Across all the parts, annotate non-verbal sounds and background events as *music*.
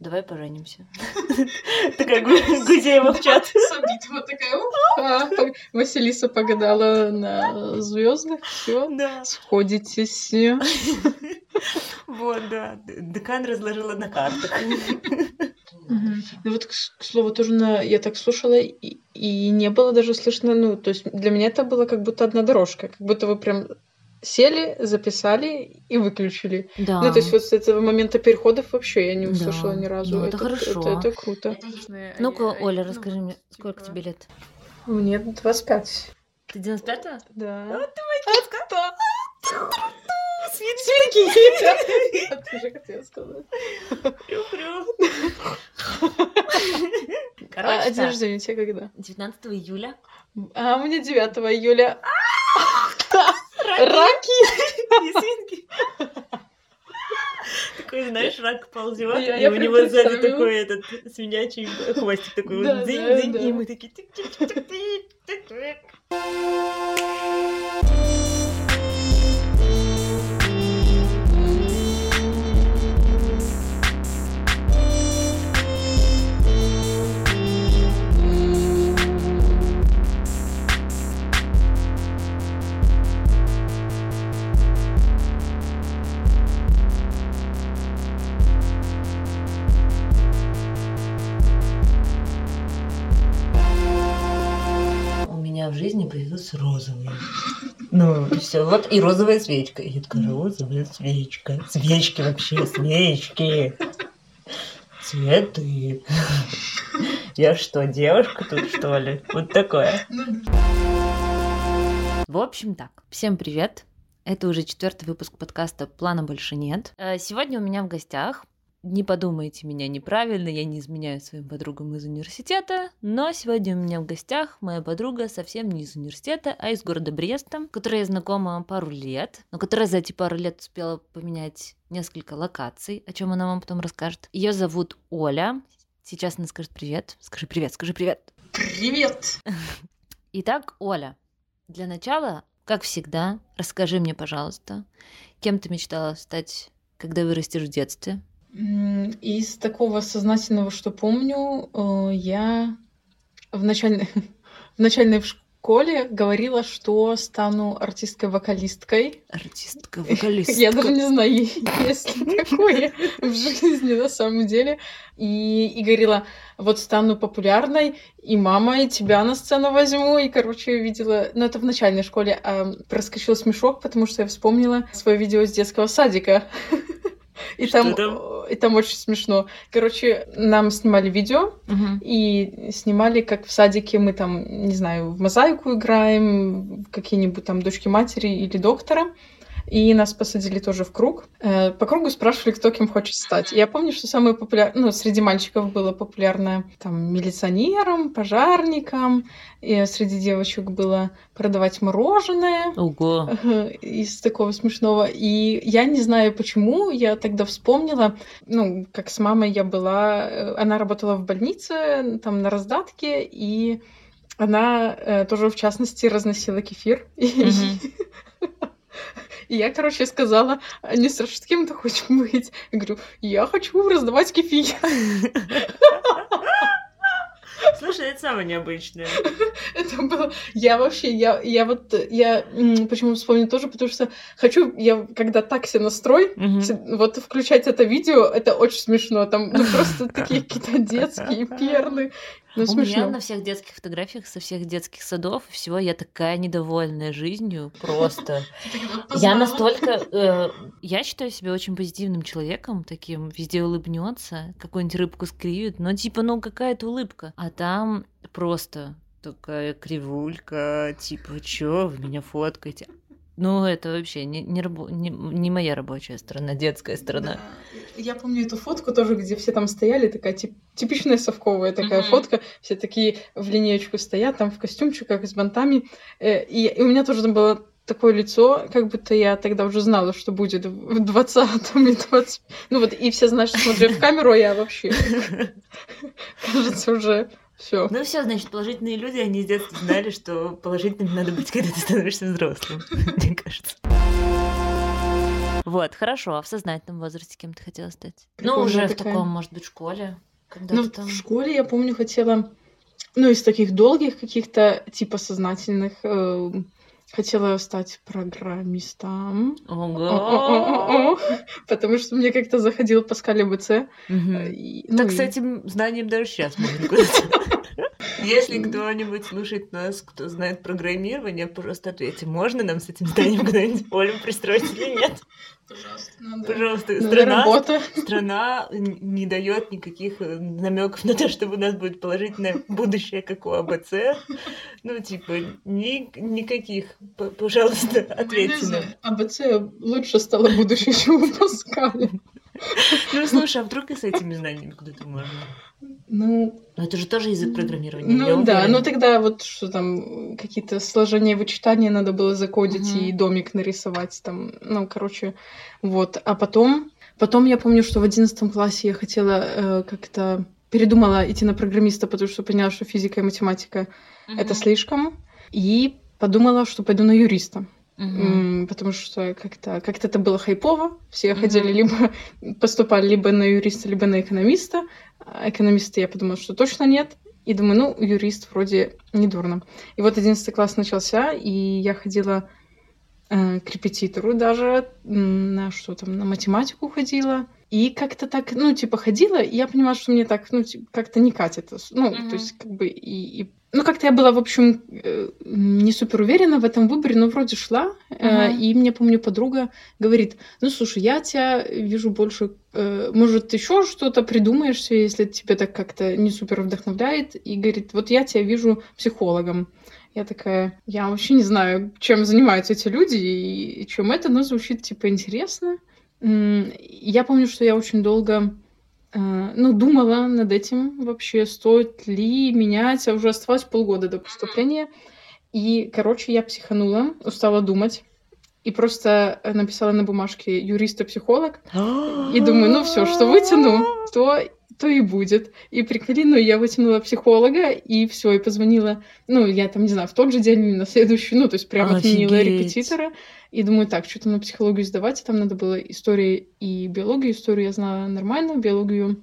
давай поженимся. *laughs* Такая Гузеева в чат. Вот такая, Василиса погадала на звездах, все, сходитесь. *laughs* Вот, да. Декан разложила на картах. Ну вот, к слову, тоже на... я так слушала, и, и не было даже слышно, ну, то есть для меня это было как будто одна дорожка, как будто вы прям сели, записали и выключили. Да. Ну, то есть вот с этого момента переходов вообще я не услышала да. ни разу. Ну, это, это хорошо. Это, это круто. Ну-ка, Оля, расскажи мне, сколько тебе лет? Мне 25. Ты 95-го? Да. Вот ты моя кто? Свинки! Ты *laughs* же хотела сказать. Короче, а день рождения у тебя когда? 19 июля. А у меня 9 июля. Раки! *laughs* Свинки. *laughs* Такой, знаешь, рак ползет, и у него сзади такой этот свинячий хвостик такой вот дзынь-дзынь, и мы такие тик-тик-тик-тик-тик-тик. жизни появился розовый. *laughs* Ну, все, вот и розовая свечка. И я такая, розовая свечка. Свечки вообще, свечки. Цветы. *laughs* Я что, девушка тут, что ли? Вот такое. В общем так, всем привет. Это уже четвертый выпуск подкаста «Плана больше нет». Э, сегодня у меня в гостях не подумайте меня неправильно, я не изменяю своим подругам из университета, но сегодня у меня в гостях моя подруга совсем не из университета, а из города Бреста, которая я знакома пару лет, но которая за эти пару лет успела поменять несколько локаций, о чем она вам потом расскажет. Ее зовут Оля. Сейчас она скажет привет. Скажи привет, скажи привет. Привет! *laughs* Итак, Оля, для начала, как всегда, расскажи мне, пожалуйста, кем ты мечтала стать, когда вырастешь в детстве? Из такого сознательного, что помню, э, я в начальной, *laughs* в начальной школе говорила, что стану артисткой-вокалисткой. Артистка-вокалистка. *laughs* Я даже не знаю, *laughs* есть ли такое в жизни на самом деле. И, и говорила, вот стану популярной, и мама, и тебя на сцену возьму. И, короче, видела... Ну, это в начальной школе. А проскочил смешок, потому что я вспомнила свое видео с детского садика. И там, там, и там очень смешно. Короче, нам снимали видео угу. и снимали, как в садике мы там, не знаю, в мозаику играем, какие-нибудь там дочки матери или доктора и нас посадили тоже в круг. Э, по кругу спрашивали, кто кем хочет стать. я помню, что самое популярное, ну, среди мальчиков было популярное там милиционером, пожарником, и среди девочек было продавать мороженое. Ого! *laughs* Из такого смешного. И я не знаю почему, я тогда вспомнила, ну, как с мамой я была, э, она работала в больнице, там на раздатке, и она э, тоже, в частности, разносила кефир. *laughs* И я, короче, сказала, они спрашивают, кем ты хочешь быть? Я говорю, я хочу раздавать кефир. Слушай, это самое необычное. *laughs* Это было... Я вообще, я, я вот, я почему вспомню тоже, потому что хочу, я когда так себе настрой, вот включать это видео, это очень смешно. Там ну, просто такие какие-то детские *laughs* перны. Ну, У смешно. меня на всех детских фотографиях со всех детских садов и всего я такая недовольная жизнью просто. Я настолько... Э, я считаю себя очень позитивным человеком, таким везде улыбнется, какую-нибудь рыбку скривит, но типа, ну какая-то улыбка. А там просто такая кривулька, типа, чё, вы меня фоткаете? Ну, это вообще не, не, рабо- не, не моя рабочая сторона, детская сторона. Да. Я помню эту фотку тоже, где все там стояли, такая тип, типичная совковая такая mm-hmm. фотка, все такие в линеечку стоят, там в костюмчиках с бантами. Э, и, и у меня тоже там было такое лицо, как будто я тогда уже знала, что будет в 20-м и 20 Ну вот, и все, знаешь, смотрят в *laughs* камеру, а я вообще, *laughs* кажется, уже все. Ну все, значит, положительные люди, они с детства знали, что положительным надо быть, когда ты становишься взрослым, *laughs* мне кажется. Вот, хорошо. А в сознательном возрасте кем ты хотела стать? Ну, уже в таком, может быть, школе. Ну, в школе я помню, хотела, ну, из таких долгих каких-то, типа, сознательных, э, хотела стать программистом. Ого! *laughs* Потому что мне как-то заходил Паскаль. Мгм. и- ну, Так с этим знанием даже сейчас можно. *laughs* Если кто-нибудь слушает нас, кто знает программирование, пожалуйста, ответьте, можно нам с этим знанием куда-нибудь Олю пристроить или нет? Пожалуйста. Пожалуйста, Надо страна, работа. страна не дает никаких намеков на то, чтобы у нас будет положительное будущее, как у АБЦ. Ну, типа, ни- никаких. Пожалуйста, ответьте нам. АБЦ лучше стало будущее, чем у Паскаля. *laughs* Ну, слушай, а вдруг и с этими знаниями куда-то можно? Ну, Но это же тоже язык программирования. ну да, уверена. ну тогда вот что там, какие-то сложения вычитания надо было закодить и домик нарисовать там, ну, короче, вот. А потом, потом я помню, что в одиннадцатом классе я хотела э, как-то передумала идти на программиста, потому что поняла, что физика и математика это Мгм. слишком, и подумала, что пойду на юриста. М, Потому что как-то как это было хайпово. Все Мгм. ходили либо поступали либо на юриста, либо на экономиста. А экономиста я подумала, что точно нет. И думаю, ну, юрист вроде не дурно. И вот 11 класс начался, и я ходила э, к репетитору даже, на что там, на математику ходила. И как-то так, ну, типа, ходила, и я понимала, что мне так, ну, типа, как-то не катит. Ну, Мгм. то есть, как бы, и, и- Ну, как-то я была, в общем, э, не супер уверена в этом выборе, но вроде шла. Мгм. И мне, помню, подруга говорит, ну, слушай, я тебя вижу больше... э, Может, еще что-то придумаешь если тебе так как-то не супер вдохновляет. И говорит, вот я тебя вижу психологом. Я такая, я вообще не знаю, чем занимаются эти люди и чем это, но звучит, типа, интересно. Я помню, что я очень долго ну, думала над этим вообще, стоит ли менять, а уже оставалось полгода до поступления. И, короче, я психанула, устала думать. И просто э, написала на бумажке юрист-психолог. И думаю, ну все, что вытяну, то, то и будет. И приколи, ну, я вытянула психолога, и все, и позвонила, ну, я там, не знаю, в тот же день или на следующий, ну, то есть прямо отменила репетитора. И думаю, так, что-то на психологию сдавать, там надо было история и биологию. Историю я знала нормально, биологию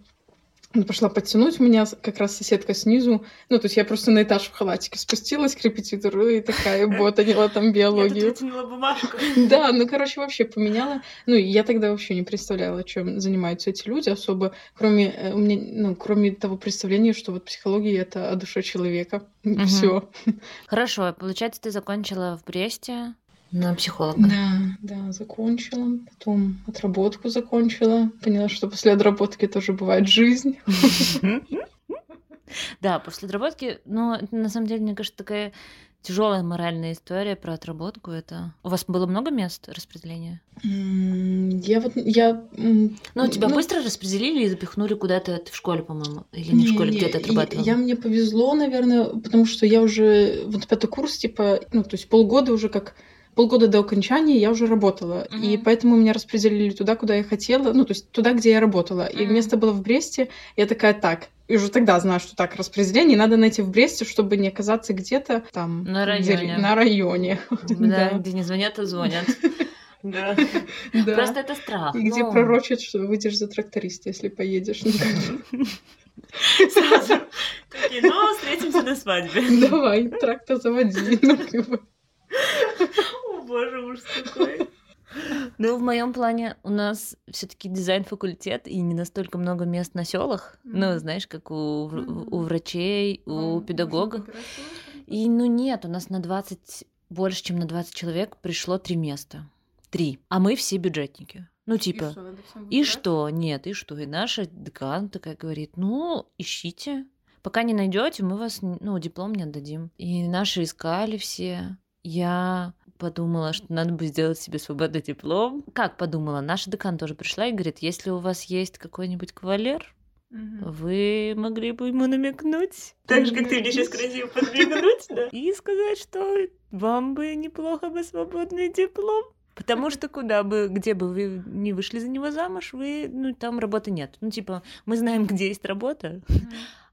ну, пошла подтянуть. У меня как раз соседка снизу, ну, то есть я просто на этаж в халатике спустилась к репетитору и такая *laughs* ботанила там Я тут биологию. вытянула бумажку. *laughs* Да, ну, короче, вообще поменяла. Ну, я тогда вообще не представляла, чем занимаются эти люди особо, кроме, э, у меня, ну, кроме того представления, что вот психология — это о душе человека. *laughs* Мгм. Все. Хорошо, получается, ты закончила в Бресте на психолога. Да, да, закончила. Потом отработку закончила. Поняла, что после отработки тоже бывает жизнь. *laughs* Да, после отработки, ну, это на самом деле, мне кажется, такая тяжелая моральная история про отработку. Это у вас было много мест распределения? Я вот, я... Ну, тебя быстро распределили и запихнули куда-то ты в школе, по-моему, или не, в школе, Не, где ты я- отрабатывала? Я, мне повезло, наверное, потому что я уже вот пятый курс, типа, ну, то есть полгода уже как полгода до окончания я уже работала, и Мгм. поэтому меня распределили туда, куда я хотела, ну, то есть туда, где я работала. И Мгм. место было в Бресте, я такая, так, и уже тогда знаю, что так, распределение надо найти в Бресте, чтобы не оказаться где-то там... На где- районе. на районе. *laughs* Да, где не звонят, а звонят. *laughs* Да. Просто это страх. И где ну. пророчат, что выйдешь за тракториста, если поедешь. Ну, *laughs* Сразу ну, встретимся на свадьбе. Давай, трактор заводи. Боже, ужас какой. *laughs* Ну, в моем плане у нас все-таки дизайн-факультет и не настолько много мест на селах. Ну, знаешь, как у, врачей, у педагогов. И ну нет, у нас на 20, больше, чем на 20 человек пришло три места. Три. А мы все бюджетники. Ну, типа, что, надо всем и что? Нет, и что? И наша декан такая говорит, ну, ищите. Пока не найдете, мы вас, ну, диплом не отдадим. И наши искали все. Я подумала, что надо бы сделать себе свободный диплом. Как подумала? Наша декан тоже пришла и говорит, если у вас есть какой-нибудь кавалер, вы могли бы ему намекнуть. Так же, как ты мне сейчас красиво подмигнуть, да? И сказать, что вам бы неплохо бы свободный диплом. Потому что куда бы, где бы вы не вышли за него замуж, вы, ну, там работы нет. Ну, типа, мы знаем, где есть работа.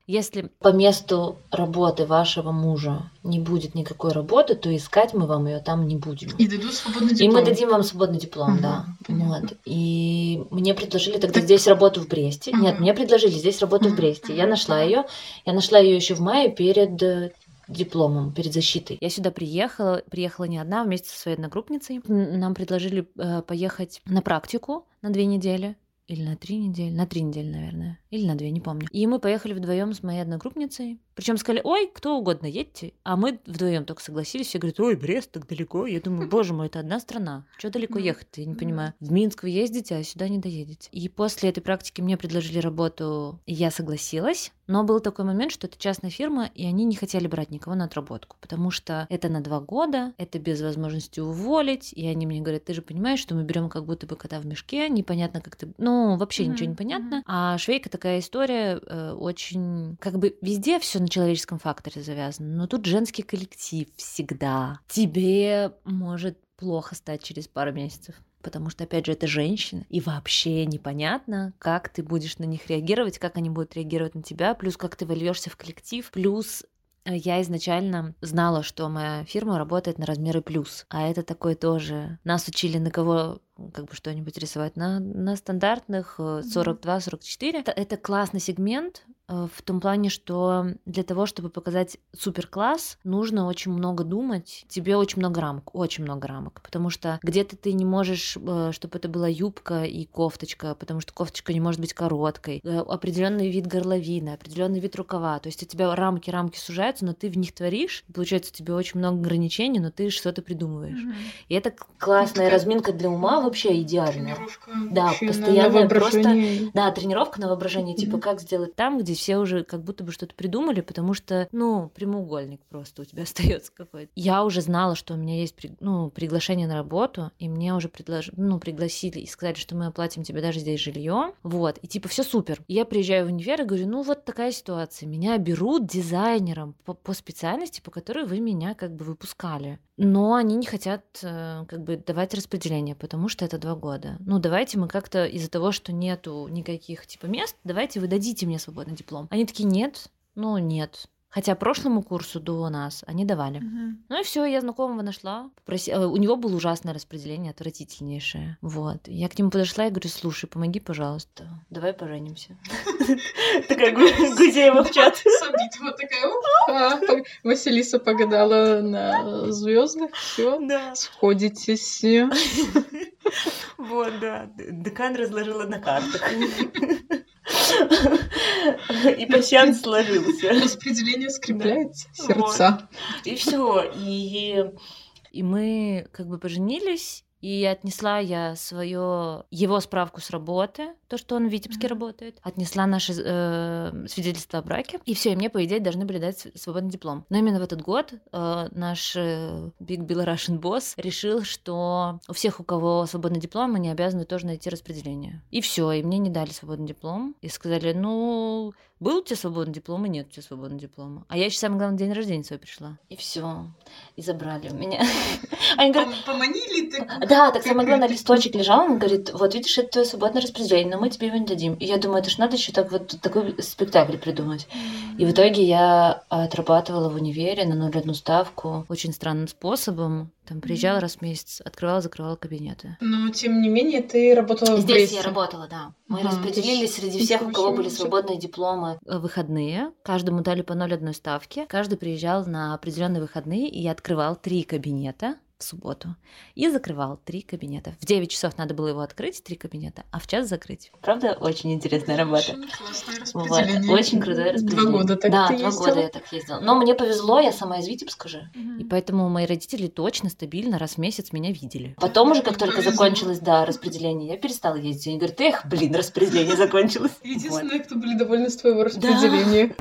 Если по месту работы вашего мужа не будет никакой работы, то искать мы вам ее там не будем. И дадут свободный диплом. И мы дадим вам свободный диплом, Ага, да. понятно. Вот. И мне предложили тогда Так- здесь работу в Бресте. Нет, Ага. мне предложили здесь работу в Мгм, Бресте. Я нашла ее. Я нашла ее еще в мае перед э, дипломом, перед защитой. Я сюда приехала, приехала не одна, вместе со своей одногруппницей. Нам предложили э, поехать на практику на две недели. Или на три недели, на три недели, наверное, или на две, не помню. И мы поехали вдвоем с моей одногруппницей. Причем сказали, ой, кто угодно, едьте. А мы вдвоем только согласились. Все говорят, ой, Брест, так далеко. Я думаю, боже мой, это одна страна. Что далеко Ну, ехать Я не ну. понимаю. В Минск вы ездите, а сюда не доедете. И после этой практики мне предложили работу, и я согласилась. Но был такой момент, что это частная фирма, и они не хотели брать никого на отработку, потому что это на два года, это без возможности уволить, и они мне говорят, ты же понимаешь, что мы берем как будто бы кота в мешке, непонятно, как ты... Ну, вообще ничего Мгм, не понятно. мгм. А швейка такая история э, очень... Как бы везде все на человеческом факторе завязано, но тут женский коллектив всегда. Тебе может плохо стать через пару месяцев. Потому что, опять же, это женщина, и вообще непонятно, как ты будешь на них реагировать, как они будут реагировать на тебя, плюс как ты вольешься в коллектив, плюс э, я изначально знала, что моя фирма работает на размеры плюс, а это такой тоже. Нас учили на кого как бы что-нибудь рисовать на, на стандартных э, 42-44. Это, это классный сегмент э, в том плане, что для того, чтобы показать супер класс, нужно очень много думать. Тебе очень много рамок, очень много рамок, потому что где-то ты не можешь, э, чтобы это была юбка и кофточка, потому что кофточка не может быть короткой. Э, Определенный вид горловины, определенный вид рукава. То есть у тебя рамки, рамки сужаются, но ты в них творишь. Получается, у тебя очень много ограничений, но ты что-то придумываешь. Мгм. И это к- классная разминка для ума вообще идеальная. Тренировка Да, постоянная на воображение. Да, тренировка на воображение, типа Мгм. как сделать там, где все уже как будто бы что-то придумали, потому что, ну, прямоугольник просто у тебя *laughs* остается какой-то. Я уже знала, что у меня есть ну, приглашение на работу, и мне уже предлож... ну, пригласили и сказали, что мы оплатим тебе даже здесь жилье. Вот, и типа все супер. И я приезжаю в универ и говорю, ну вот такая ситуация. Меня берут дизайнером по, по специальности, по которой вы меня как бы выпускали. Но они не хотят э, как бы давать распределение, потому что это два года. Ну, давайте мы как-то из-за того, что нету никаких типа мест, давайте вы дадите мне свободный диплом. Они такие, нет, ну нет. Хотя прошлому курсу до нас они давали. Мгм. Ну и все, я знакомого нашла. Попроси- э, У него было ужасное распределение, отвратительнейшее. Вот. Я к нему подошла и говорю, слушай, помоги, пожалуйста. Давай поженимся. *laughs* Такая Гу- Гузеева в чат. *laughs* Сабитова такая. Пог- Василиса погадала на звездах, все, Да. сходитесь. *laughs* Вот, да. Декан разложила на картах. *laughs* И пассианс сложился. Распределение скрепляет сердца. И все. И, и мы как бы поженились. И отнесла я свое его справку с работы, то, что он в Витебске Мгм. работает, отнесла наши э, свидетельства о браке, и все, и мне, по идее, должны были дать св- свободный диплом. Но именно в этот год э, наш э, Big Bill Russian босс решил, что у всех, у кого свободный диплом, они обязаны тоже найти распределение. И все, и мне не дали свободный диплом, и сказали, ну, был у тебя свободный диплом, и нет у тебя свободного диплома. А я еще самый главный день рождения свой пришла. И все, и забрали у меня. *laughs* Они говорят, Поманили ты? да, так самое главное, листочек лежал, он говорит, вот видишь, это твое свободное распределение, но мы тебе его не дадим. И я думаю, это ж надо еще так вот такой спектакль придумать. И в итоге я отрабатывала в универе на 0,1 ставку очень странным способом. Там приезжала Мгм. раз в месяц, открывала, закрывала кабинеты. Но, тем не менее, ты работала в Здесь Бресте. я работала, да. Мы Ага, распределили то есть среди всех, у кого были свободные дипломы, э, выходные. Каждому дали по 0,1 ставки. Каждый приезжал на определенные выходные и открывал три кабинета в субботу и закрывал три кабинета. В 9 часов надо было его открыть, три кабинета, а в час закрыть. Правда, очень интересная работа. Очень Вот, очень крутое распределение. Два года так Да, ты два ездила? года я так ездила. Но мне повезло, я сама из Витебска же. Мгм. И поэтому мои родители точно, стабильно раз в месяц меня видели. Потом уже, как только закончилось, да, распределение, я перестала ездить. Они говорят, эх, блин, распределение закончилось. Вот. Единственные, кто были довольны с твоего распределения.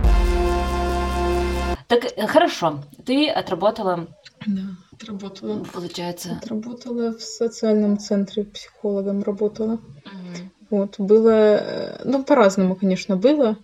Так, э, хорошо, ты отработала, Да, отработала. получается... Отработала в социальном центре, психологом работала. мгм. Вот, было, э, ну, по-разному, конечно, было.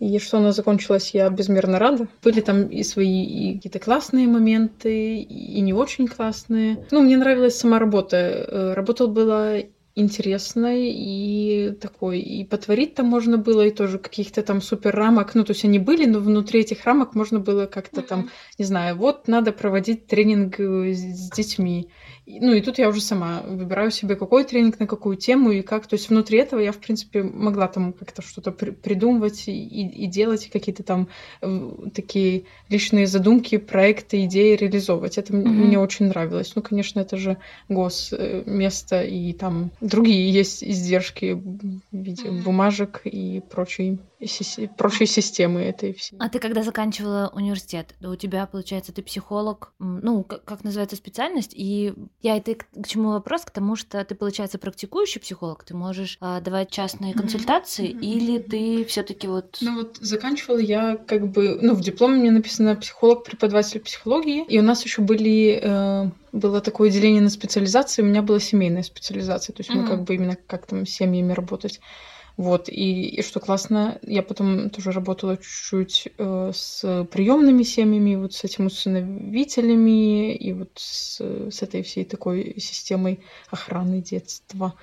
И что оно закончилось, я безмерно рада. Были там и свои и какие-то классные моменты, и не очень классные. Ну, мне нравилась сама работа. Э, Работа была интересной и такой. И потворить там можно было, и тоже каких-то там супер рамок. Ну, то есть они были, но внутри этих рамок можно было как-то mm-hmm. там, не знаю, вот надо проводить тренинг э, с детьми. Ну и тут я уже сама выбираю себе, какой тренинг, на какую тему и как. То есть внутри этого я, в принципе, могла там как-то что-то при- придумывать и, и делать, какие-то там э, такие личные задумки, проекты, идеи реализовывать. Это mm-hmm. мне очень нравилось. Ну, конечно, это же госместо, и там другие есть издержки в виде mm-hmm. бумажек и прочей прочей системы этой всей. А ты когда заканчивала университет, у тебя, получается, ты психолог, ну, как, как называется специальность, и я это к, к чему вопрос? К тому, что ты, получается, практикующий психолог, ты можешь а, давать частные консультации, mm-hmm. или ты все таки вот... Ну вот заканчивала я как бы, ну, в дипломе мне написано психолог, преподаватель психологии, и у нас еще были э, было такое деление на специализации, у меня была семейная специализация, то есть mm-hmm. мы как бы именно как там с семьями работать. Вот, и, и что классно, я потом тоже работала чуть-чуть э, с приемными семьями, вот с этими усыновителями, и вот с, с этой всей такой системой охраны детства.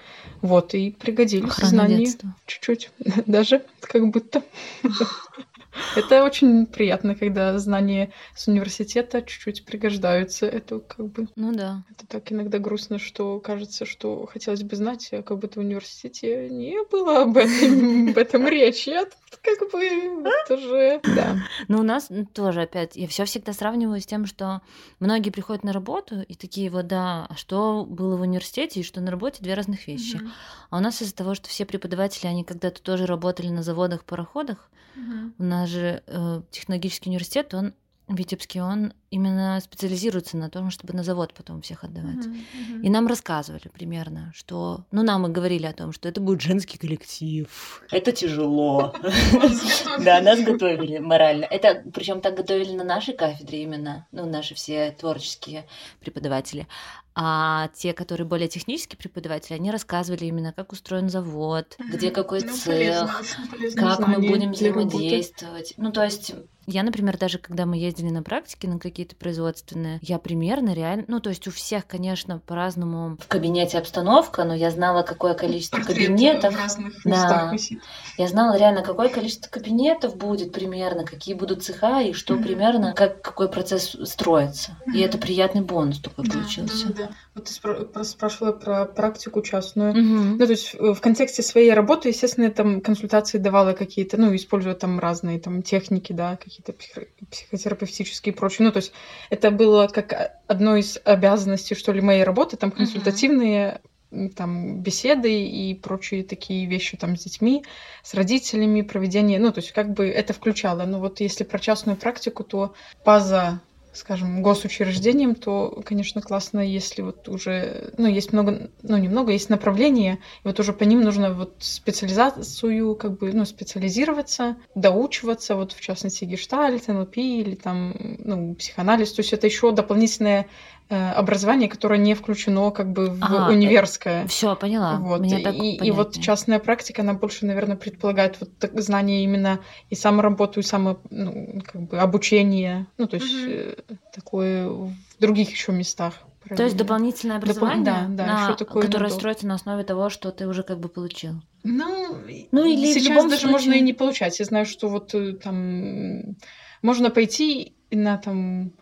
Вот, и пригодились Охрана знания детства. чуть-чуть, *laughs* даже как будто. *laughs* Это очень приятно, когда знания с университета чуть-чуть пригождаются. Это как бы... Ну да. Это так иногда грустно, что кажется, что хотелось бы знать, а как будто в университете не было об этом, об этом речи. А как бы тоже... Да. Но у нас тоже, опять, я все всегда сравниваю с тем, что многие приходят на работу и такие вот, да, а что было в университете и что на работе, две разных вещи. Mm-hmm. А у нас из-за того, что все преподаватели, они когда-то тоже работали на заводах, пароходах, mm-hmm. у нас же э, технологический университет, он Витебский, он именно специализируется на том, чтобы на завод потом всех отдавать. Uh-huh, uh-huh. И нам рассказывали примерно, что... Ну, нам и говорили о том, что это будет женский коллектив. Это тяжело. *laughs* Да, нас готовили морально. Это, причем так готовили на нашей кафедре именно, ну, наши все творческие преподаватели. А те, которые более технические преподаватели, они рассказывали именно, как устроен завод, где какой ну, цех, как мы будем взаимодействовать. Ну, то есть я, например, даже когда мы ездили на практике на какие-то производственные, я примерно реально, ну, то есть у всех, конечно, по-разному в кабинете обстановка, но я знала, какое количество Портрет кабинетов. В разных да. Я знала реально, какое количество кабинетов будет примерно, какие будут цеха и что mm-hmm. примерно, как какой процесс строится. Mm-hmm. И это приятный бонус такой да, получился. Да, да, да. Вот ты спра- спрашивала про практику частную. Mm-hmm. Ну, то есть в контексте своей работы, естественно, я там консультации давала какие-то, ну, используя там разные там техники, да, какие-то психотерапевтические и прочее. Ну, то есть это было как одно из обязанностей, что ли, моей работы, там консультативные там беседы и прочие такие вещи там с детьми, с родителями, проведение, ну, то есть как бы это включало. Но вот если про частную практику, то база скажем, госучреждением, то, конечно, классно, если вот уже, ну, есть много, ну, немного, есть направления, и вот уже по ним нужно вот специализацию, как бы, ну, специализироваться, доучиваться, вот в частности гештальт, НЛП или там, ну, психоанализ, то есть это еще дополнительное образование, которое не включено как бы в а, универское. Все, поняла. Вот. Мне так и, и вот частная практика, она больше, наверное, предполагает вот знание именно и самоработу, и само, ну, как бы обучение, ну, то есть угу. такое в других еще местах. Правильно. То есть дополнительное образование, Допол... да, да, на... такое которое надо. строится на основе того, что ты уже как бы получил. Ну, ну или сейчас даже случае... можно и не получать. Я знаю, что вот э, там можно пойти на там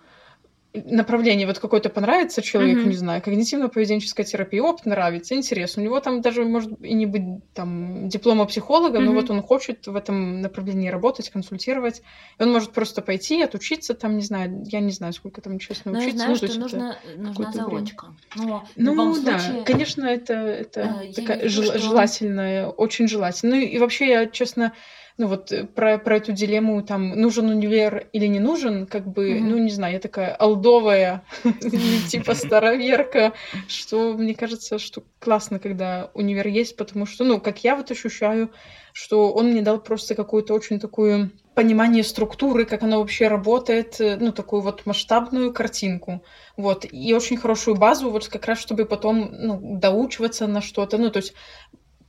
направление вот какое-то понравится человеку, mm-hmm. не знаю, когнитивно-поведенческая терапия, опыт нравится, интересно. У него там даже может и не быть там диплома психолога, mm-hmm. но вот он хочет в этом направлении работать, консультировать. И он может просто пойти, отучиться там, не знаю, я не знаю, сколько там честно но учиться. Я знаю, ну, что нужно, нужна заочка. Но ну случае, да, конечно, это, это э, такая жел- что... желательная, очень желательно. Ну и вообще я, честно, ну вот э, про, про эту дилемму, там, нужен универ или не нужен, как бы, mm-hmm. ну не знаю, я такая алдовая, *laughs* *laughs* типа староверка, что мне кажется, что классно, когда универ есть, потому что, ну, как я вот ощущаю, что он мне дал просто какую-то очень такую понимание структуры, как она вообще работает, э, ну, такую вот масштабную картинку, вот, и очень хорошую базу, вот как раз, чтобы потом, ну, доучиваться на что-то, ну, то есть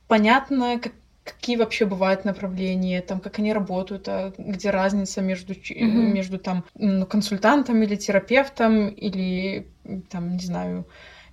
понятно, как, какие вообще бывают направления, там, как они работают, а где разница между, mm-hmm. между там, ну, консультантом или терапевтом, или там, не знаю,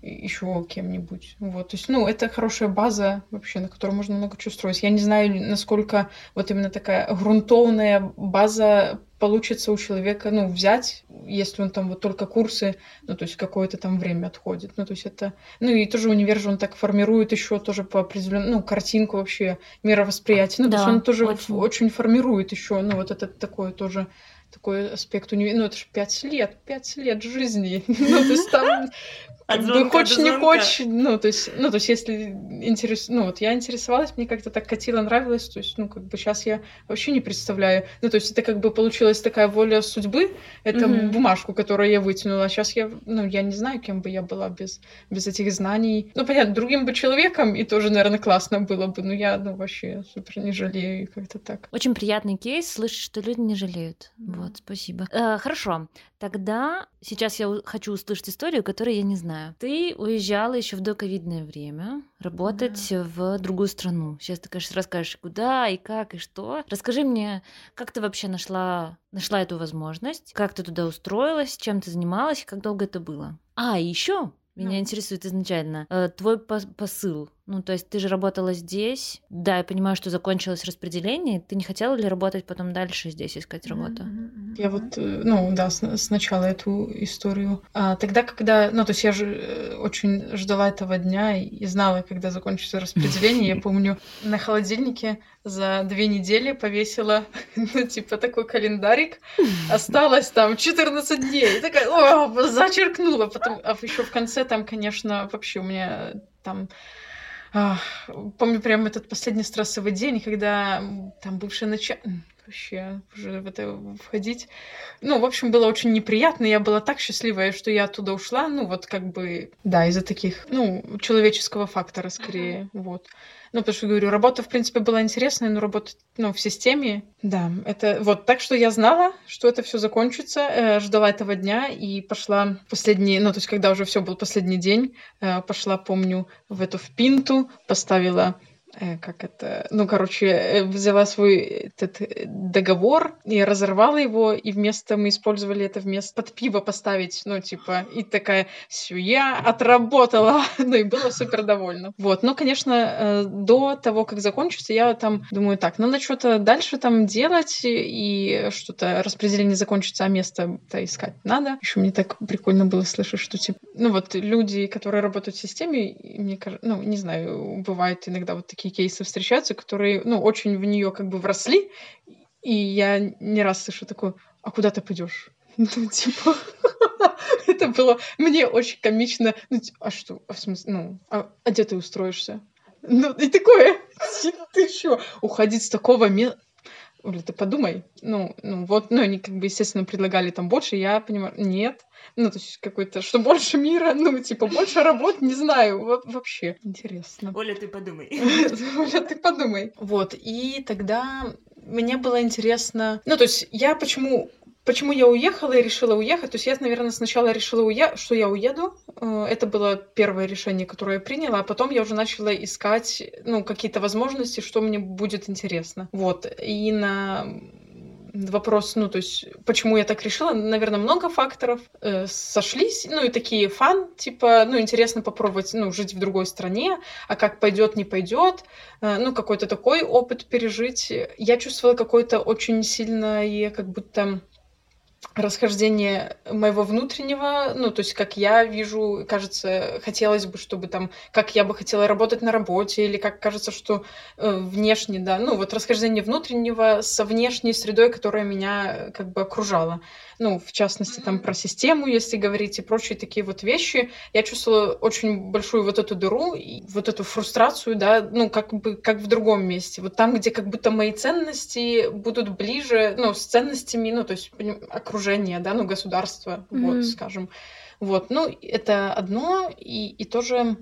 еще кем-нибудь. Вот, то есть, ну, это хорошая база вообще, на которой можно много чего строить. Я не знаю, насколько вот именно такая грунтовная база получится у человека, ну, взять, если он там вот только курсы, ну, то есть какое-то там время отходит. Ну, то есть это... Ну, и тоже универ же он так формирует еще тоже по определенному, ну, картинку вообще, мировосприятия. Ну, да, то есть он тоже очень, очень формирует еще, ну, вот это такое тоже такой аспект универа. Ну, это же пять лет, пять лет жизни. *laughs* Ну, то есть там как бы хочешь не хочешь, ну, то есть, ну, то есть, если интерес, ну, вот я интересовалась, мне как-то так катило нравилось, то есть, ну, как бы сейчас я вообще не представляю, ну, то есть, это как бы получилась такая воля судьбы, это mm-hmm. бумажку, которую я вытянула, а сейчас я, ну, я не знаю, кем бы я была без, без этих знаний. Ну, понятно, другим бы человеком, и тоже, наверное, классно было бы, но я, ну, вообще супер не жалею, как-то так. Очень приятный кейс, слышать, что люди не жалеют. Mm-hmm. Вот, спасибо. Э, хорошо, тогда сейчас я хочу услышать историю, которую я не знаю знаю. Ты уезжала еще в доковидное время работать да. в другую страну. Сейчас ты, конечно, расскажешь, куда и как и что. Расскажи мне, как ты вообще нашла, нашла эту возможность, как ты туда устроилась, чем ты занималась, как долго это было. А, еще меня ну. интересует изначально э, твой посыл. Ну, то есть ты же работала здесь. Да, я понимаю, что закончилось распределение. Ты не хотела ли работать потом дальше здесь, искать работу? Я вот, э, ну, да, сначала эту историю. А тогда, когда, ну, то есть я же э, очень ждала этого дня и знала, когда закончится распределение. Я *laughs* помню, на холодильнике за две недели повесила, *laughs* ну, типа, такой календарик. *laughs* Осталось там 14 дней. Такая, о, зачеркнула. Потом, а еще в конце там, конечно, вообще у меня там помню прям этот последний стрессовый день, когда там бывший начальник вообще уже в это входить. Ну, в общем, было очень неприятно. Я была так счастливая, что я оттуда ушла. Ну, вот как бы, да, из-за таких, ну, человеческого фактора скорее. Uh-huh. Вот. Ну, потому что, говорю, работа, в принципе, была интересная, но работать, ну, в системе, да, это вот. Так что я знала, что это все закончится, э, ждала этого дня и пошла последний, ну, то есть, когда уже все был последний день, э, пошла, помню, в эту в пинту, поставила как это, ну, короче, э, взяла свой этот э, договор и разорвала его, и вместо, мы использовали это вместо под пиво поставить, ну, типа, и такая, все, я отработала, *laughs* ну, и была супер довольна. Вот, но, конечно, до того, как закончится, я там думаю, так, надо что-то дальше там делать, и что-то распределение закончится, а место-то искать надо. Еще мне так прикольно было слышать, что, типа, ну, вот люди, которые работают в системе, мне кажется, ну, не знаю, бывает иногда вот такие такие кейсы встречаются, которые, ну, очень в нее как бы вросли, и я не раз слышу такое, а куда ты пойдешь? *laughs* Ну, типа, *laughs* это было мне очень комично. Ну, а что, а в смысле, ну, а, а где ты устроишься? Ну, и такое, *laughs* ты что, уходить с такого места? Оля, ты подумай. Ну, ну вот, ну, они как бы, естественно, предлагали там больше, я понимаю, нет. Ну, то есть какой-то, что больше мира, ну, типа, больше работ, не знаю, вот, вообще. Интересно. Оля, ты подумай. *laughs* Оля, ты подумай. Вот, и тогда мне было интересно... Ну, то есть я почему Почему я уехала и решила уехать? То есть я, наверное, сначала решила, уе... что я уеду. Э, это было первое решение, которое я приняла, а потом я уже начала искать ну, какие-то возможности, что мне будет интересно. Вот. И на вопрос, ну, то есть, почему я так решила, наверное, много факторов э, сошлись, ну, и такие фан, типа, ну, интересно попробовать, ну, жить в другой стране, а как пойдет, не пойдет, э, ну, какой-то такой опыт пережить. Я чувствовала какое-то очень сильное, как будто расхождение моего внутреннего, ну, то есть как я вижу, кажется, хотелось бы, чтобы там, как я бы хотела работать на работе, или как кажется, что э, внешне, да, ну, вот расхождение внутреннего со внешней средой, которая меня э, как бы окружала ну, в частности, там про систему, если говорить, и прочие такие вот вещи, я чувствовала очень большую вот эту дыру, и вот эту фрустрацию, да, ну, как бы, как в другом месте. Вот там, где как будто мои ценности будут ближе, ну, с ценностями, ну, то есть окружение, да, ну, государство, mm-hmm. вот, скажем. Вот, ну, это одно, и, и тоже...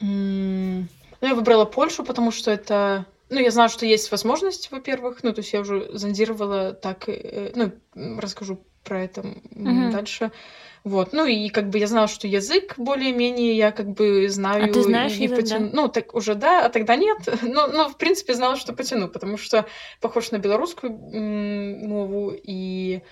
М- ну, я выбрала Польшу, потому что это ну, я знаю, что есть возможность, во-первых. Ну, то есть я уже зондировала так, э, ну, расскажу про это mm-hmm. дальше. Вот, ну и как бы я знала, что язык более-менее я как бы знаю. А ты знаешь и язык, потяну. да? Ну, так уже да, а тогда нет. *laughs* Но, но в принципе знала, что потяну, потому что похож на белорусскую мову и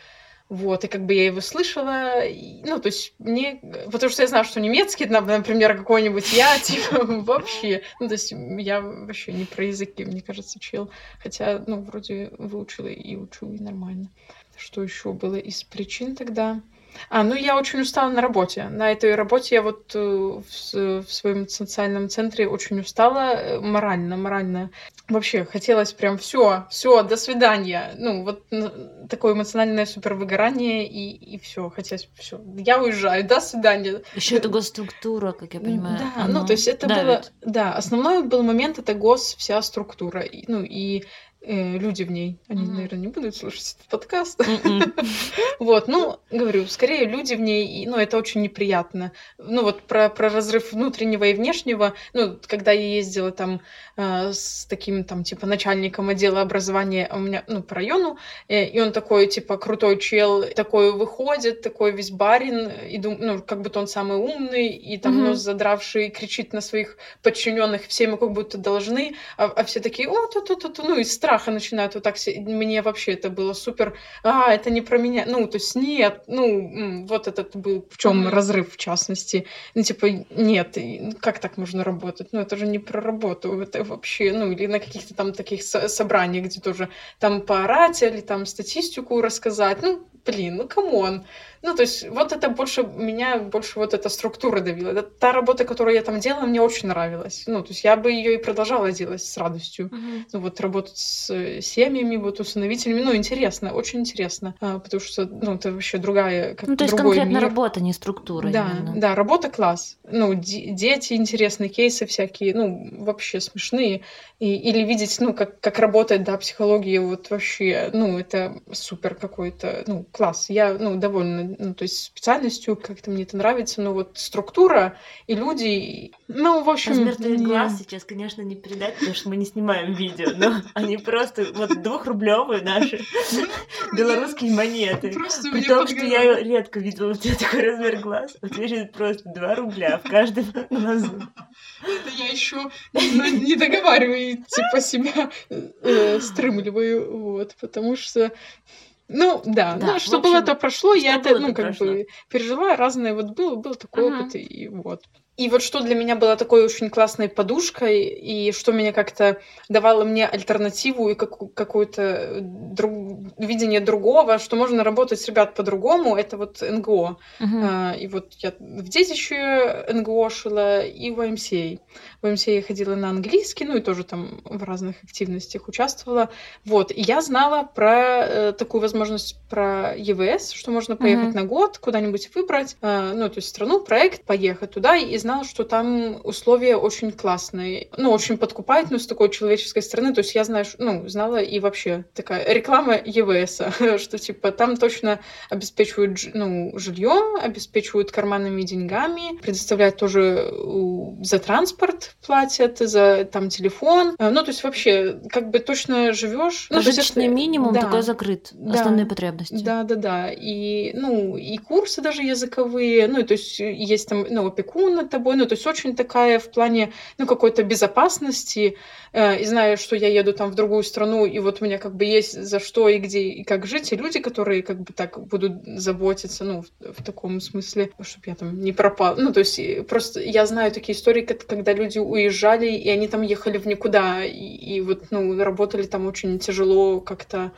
Вот, и как бы я его слышала, и, ну, то есть мне, потому что я знаю, что немецкий, например, какой-нибудь я, *laughs* типа, вообще, ну, то есть я вообще не про языки, мне кажется, учил, хотя, ну, вроде выучила и учу, и нормально. Что еще было из причин тогда? А, ну я очень устала на работе. На этой работе я вот э, в, в своем социальном центре очень устала э, морально, морально. Вообще хотелось прям все, все, до свидания. Ну вот такое эмоциональное супер выгорание и и все, хотелось все. Я уезжаю, до свидания. Еще это госструктура, как я понимаю. Да, ну то есть это давит. было, да, основной был момент это гос вся структура, ну и э, люди в ней. Они, mm-hmm. наверное, не будут слушать этот подкаст. *laughs* вот, ну, говорю, скорее люди в ней, ну, это очень неприятно. Ну, вот про, про разрыв внутреннего и внешнего, ну, когда я ездила там э, с таким, там, типа, начальником отдела образования у меня, ну, по району, э, и он такой, типа, крутой чел, такой выходит, такой весь барин, и дум, ну, как будто он самый умный, и там mm-hmm. нос задравший, кричит на своих подчиненных, все ему как будто должны, а, а все такие, о, ту-ту-ту-ту, ну, и страх страха начинают вот так... Мне вообще это было супер... А, это не про меня. Ну, то есть нет. Ну, вот этот был в чем mm-hmm. разрыв, в частности. Ну, типа, нет, как так можно работать? Ну, это же не про работу. Это вообще... Ну, или на каких-то там таких собраниях, где тоже там поорать или там статистику рассказать. Ну, блин, ну, come on. Ну, то есть вот это больше, меня больше вот эта структура давила. Это та работа, которую я там делала, мне очень нравилась. Ну, то есть я бы ее и продолжала делать с радостью. Uh-huh. Ну, вот работать с семьями, вот усыновителями, ну, интересно, очень интересно. А, потому что, ну, это вообще другая, как Ну, то есть конкретно мир. работа, не структура. Да, именно. да, работа класс. Ну, дети, интересные кейсы всякие, ну, вообще смешные. И, или видеть, ну, как, как работает, да, психология, вот вообще, ну, это супер какой-то, ну, класс. Я, ну, довольна ну, то есть специальностью, как-то мне это нравится, но вот структура и люди, ну, в общем... Размер твоих не... глаз сейчас, конечно, не передать, потому что мы не снимаем видео, но они просто вот двухрублевые наши белорусские монеты. При том, что я редко видела у тебя такой размер глаз, у тебя сейчас просто 2 рубля в каждом глазу. Это я еще не договариваю, типа себя э, стримливаю, вот, потому что ну, да, да ну, что общем, было, то прошло, я это, ну, как прошло. бы пережила, разное вот было, был такой ага. опыт, и вот. И вот что для меня было такой очень классной подушкой, и что меня как-то давало мне альтернативу и как, какое-то друг, видение другого, что можно работать с ребят по-другому, это вот НГО. Uh-huh. А, и вот я в детище НГО шила и в МСА. В МСА я ходила на английский, ну и тоже там в разных активностях участвовала. Вот, и я знала про э, такую возможность про ЕВС, что можно поехать uh-huh. на год, куда-нибудь выбрать, э, ну, то есть страну, проект, поехать туда и знала, что там условия очень классные. Ну, очень подкупает, но с такой человеческой стороны. То есть я знаю, ну, знала и вообще такая реклама ЕВС, *laughs* что типа там точно обеспечивают ну, жильем, обеспечивают карманными деньгами, предоставляют тоже за транспорт платят, за там телефон. А, ну, то есть вообще как бы точно живешь. Ну, Прожиточный минимум да, такой закрыт, да, основные потребности. Да, да, да. И, ну, и курсы даже языковые, ну, то есть есть там, ну, опекун тобой, ну, то есть очень такая в плане, ну, какой-то безопасности, э, и знаю, что я еду там в другую страну, и вот у меня как бы есть за что и где и как жить, и люди, которые как бы так будут заботиться, ну, в, в таком смысле, чтобы я там не пропал. Ну, то есть просто я знаю такие истории, когда люди уезжали, и они там ехали в никуда, и, и вот, ну, работали там очень тяжело как-то,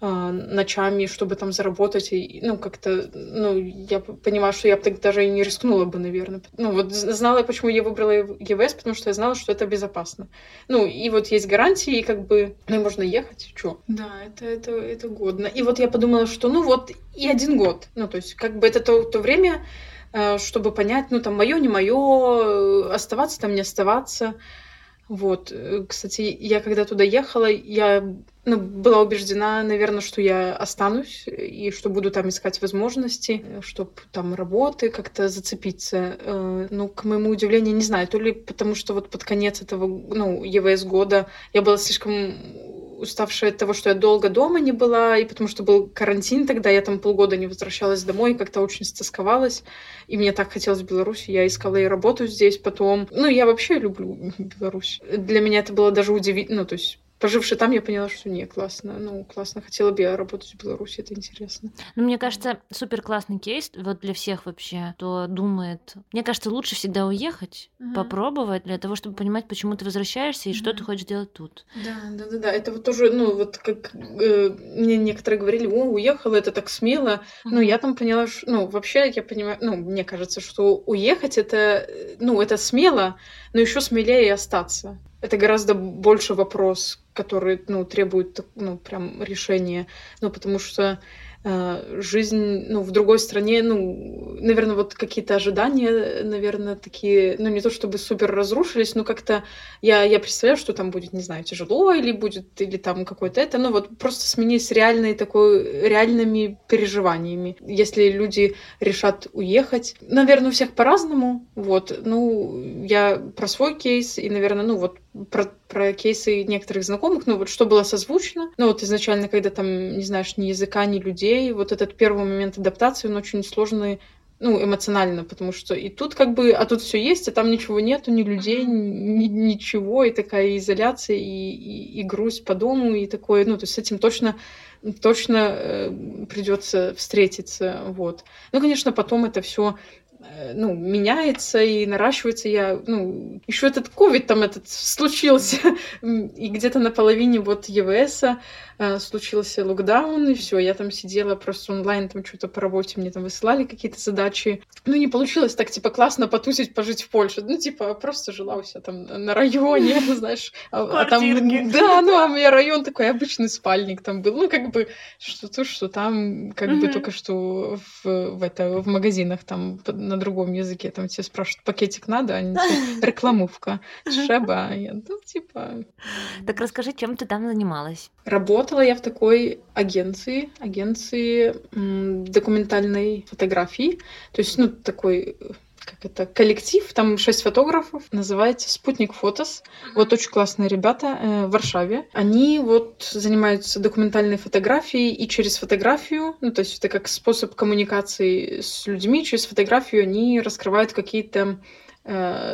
ночами, чтобы там заработать. И, ну, как-то, ну, я понимаю, что я бы так даже и не рискнула бы, наверное. Ну, вот знала я, почему я выбрала ЕВС, потому что я знала, что это безопасно. Ну, и вот есть гарантии, и как бы, ну, можно ехать, что? Да, это, это, это годно. И вот я подумала, что, ну, вот и один год. Ну, то есть, как бы это то, то время, а, чтобы понять, ну, там, мое, не мое, оставаться там, не оставаться. Вот, э, кстати, я когда туда ехала, я ну, была убеждена, наверное, что я останусь и что буду там искать возможности, чтобы там работы как-то зацепиться. Э, ну, к моему удивлению, не знаю, то ли потому что вот под конец этого, ну, ЕВС года я была слишком уставшая от того, что я долго дома не была, и потому что был карантин тогда, я там полгода не возвращалась домой, как-то очень стосковалась, и мне так хотелось в Беларуси, я искала и работу здесь потом. Ну, я вообще люблю *laughs* Беларусь. Для меня это было даже удивительно, ну, то есть поживши там, я поняла, что не, классно. Ну, классно. Хотела бы я работать в Беларуси, это интересно. Ну, мне кажется, супер классный кейс вот для всех вообще, кто думает. Мне кажется, лучше всегда уехать, uh-huh. попробовать, для того, чтобы понимать, почему ты возвращаешься и uh-huh. что ты хочешь делать тут. Да, да, да, да. Это вот тоже, ну, вот как э, мне некоторые говорили, о, уехала, это так смело. Uh-huh. Ну, я там поняла, что, ну, вообще, я понимаю, ну, мне кажется, что уехать это, э, ну, это смело, но еще смелее остаться это гораздо больше вопрос, который, ну, требует, ну, прям решения, ну, потому что э, жизнь, ну, в другой стране, ну, наверное, вот какие-то ожидания, наверное, такие, ну, не то чтобы супер разрушились, но как-то я, я представляю, что там будет, не знаю, тяжело или будет, или там какое-то это, ну, вот просто сменить реальной такой, реальными переживаниями. Если люди решат уехать, наверное, у всех по-разному, вот, ну, я про свой кейс, и, наверное, ну, вот про, про кейсы некоторых знакомых, ну вот что было созвучно. Ну вот изначально, когда там не знаешь ни языка, ни людей, вот этот первый момент адаптации, он очень сложный ну, эмоционально, потому что и тут как бы, а тут все есть, а там ничего нету, ни людей, ни, ничего, и такая изоляция, и, и, и грусть по дому, и такое, ну, то есть с этим точно точно э, придется встретиться, вот. Ну, конечно, потом это все ну, меняется и наращивается. Я, ну, еще этот ковид там этот случился, *laughs* и где-то на половине вот ЕВС э, случился локдаун, и все, я там сидела просто онлайн, там что-то по работе мне там высылали какие-то задачи. Ну, не получилось так, типа, классно потусить, пожить в Польше. Ну, типа, просто жила у себя там на районе, *laughs* знаешь. А, а там, да, ну, а у меня район такой обычный спальник там был. Ну, как бы, что то, что там, как бы только что в, в, это, в магазинах там на другом языке, там все спрашивают, пакетик надо, а они *laughs* рекламовка, шеба, я, ну, типа... Так расскажи, чем ты там занималась? Работала я в такой агенции, агенции документальной фотографии, то есть, ну, такой как это, коллектив, там шесть фотографов, называется «Спутник Фотос». Вот очень классные ребята э, в Варшаве. Они вот занимаются документальной фотографией, и через фотографию, ну, то есть это как способ коммуникации с людьми, через фотографию они раскрывают какие-то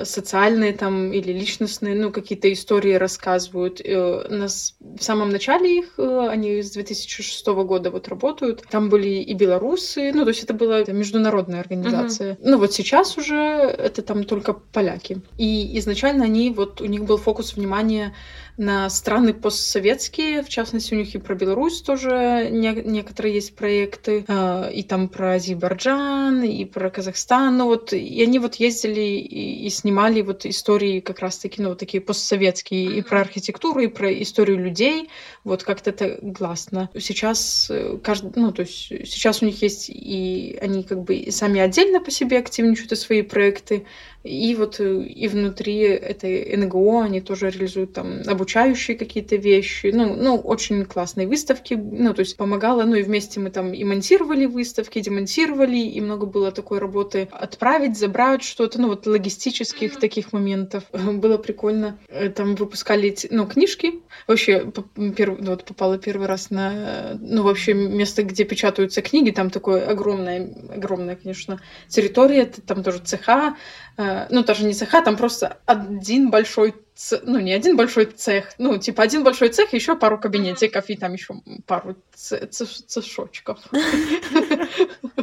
социальные там или личностные, ну, какие-то истории рассказывают. Э, нас, в самом начале их, э, они с 2006 года вот работают. Там были и белорусы, ну, то есть это была международная организация. Uh-huh. Ну, вот сейчас уже это там только поляки. И изначально они, вот у них был фокус внимания на страны постсоветские, в частности, у них и про Беларусь тоже не, некоторые есть проекты, э, и там про Азербайджан, и про Казахстан, ну вот, и они вот ездили и, и снимали вот истории как раз-таки, ну, вот такие постсоветские, и про архитектуру, и про историю людей, вот как-то это гласно. Сейчас э, каждый, ну, то есть сейчас у них есть и они как бы и сами отдельно по себе активничают свои проекты, и вот э, и внутри этой НГО они тоже реализуют там обучающие какие-то вещи. Ну, ну, очень классные выставки. Ну, то есть помогала. Ну, и вместе мы там и монтировали выставки, демонтировали, и много было такой работы отправить, забрать что-то. Ну, вот логистических таких моментов. *laughs* Было прикольно. Э, там выпускали, ну, книжки. Вообще, перв... вот попала первый раз на, ну, вообще место, где печатаются книги. Там такое огромное, огромная, конечно, территория. Там тоже цеха Э, ну, даже не цеха, там просто один большой ну, не один большой цех, ну, типа один большой цех, еще пару кабинетиков и там еще пару цешочков. *laughs*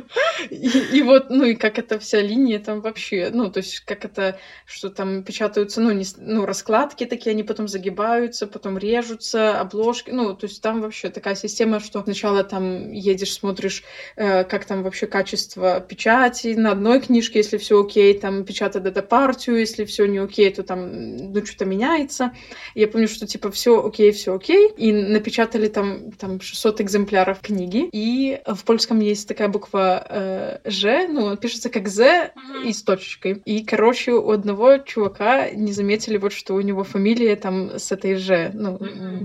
И вот, ну, и как эта вся линия там вообще, ну, то есть как это, что там печатаются, ну, ну, раскладки такие, они потом загибаются, потом режутся, обложки, ну, то есть там вообще такая система, что сначала там едешь, смотришь, э, как там вообще качество печати на одной книжке, если все окей, там печатают эту партию, если все не окей, то там, ну, что-то меняется. Я помню, что типа все окей, все окей, и напечатали там, там 600 экземпляров книги, и в польском есть такая буква э, Ж, ну, пишется как З и с точечкой. И, короче, у одного чувака не заметили вот, что у него фамилия там с этой Ж, ну,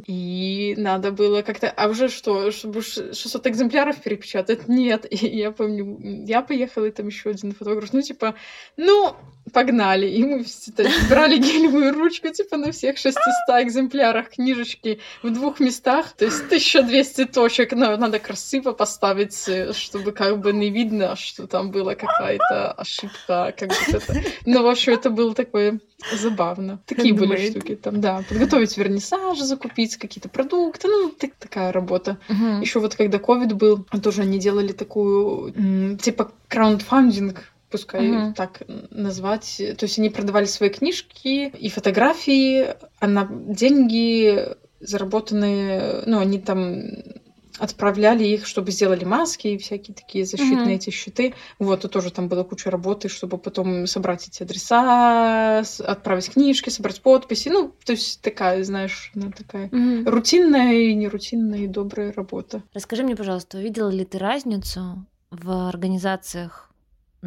и надо было как-то, а уже что, чтобы 600 экземпляров перепечатать? Нет. *laughs* И я помню, я поехала, и там еще один фотограф, ну, типа, ну, погнали. И мы *laughs* брали гелевую ручку, книжечку, типа на всех 600 экземплярах книжечки в двух местах, то есть 1200 точек, но надо красиво поставить, э, чтобы как бы не видно, что там была какая-то ошибка, как бы это. Ну, в общем, это было такое забавно. Такие были штуки там, да. Подготовить вернисаж, закупить какие-то продукты, ну, так, такая работа. Еще вот когда ковид был, тоже они делали такую, типа, краундфандинг, пускай uh-huh. так назвать. То есть они продавали свои книжки и фотографии, а на деньги заработанные, ну, они там отправляли их, чтобы сделали маски и всякие такие защитные uh-huh. эти щиты. Вот, и тоже там была куча работы, чтобы потом собрать эти адреса, отправить книжки, собрать подписи. Ну, то есть такая, знаешь, ну, такая uh-huh. рутинная и нерутинная и добрая работа. Расскажи мне, пожалуйста, увидела ли ты разницу в организациях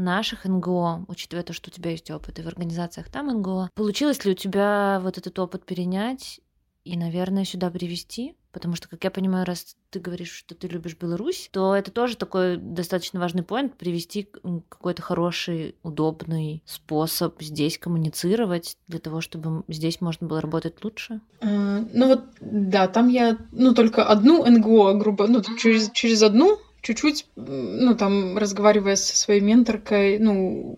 наших НГО, учитывая то, что у тебя есть опыт и в организациях там НГО, получилось ли у тебя вот этот опыт перенять и, наверное, сюда привести? Потому что, как я понимаю, раз ты говоришь, что ты любишь Беларусь, то это тоже такой достаточно важный поинт привести какой-то хороший, удобный способ здесь коммуницировать для того, чтобы здесь можно было работать лучше. А, ну вот, да, там я, ну только одну НГО, грубо, ну через через одну чуть-чуть, ну, там, разговаривая со своей менторкой, ну,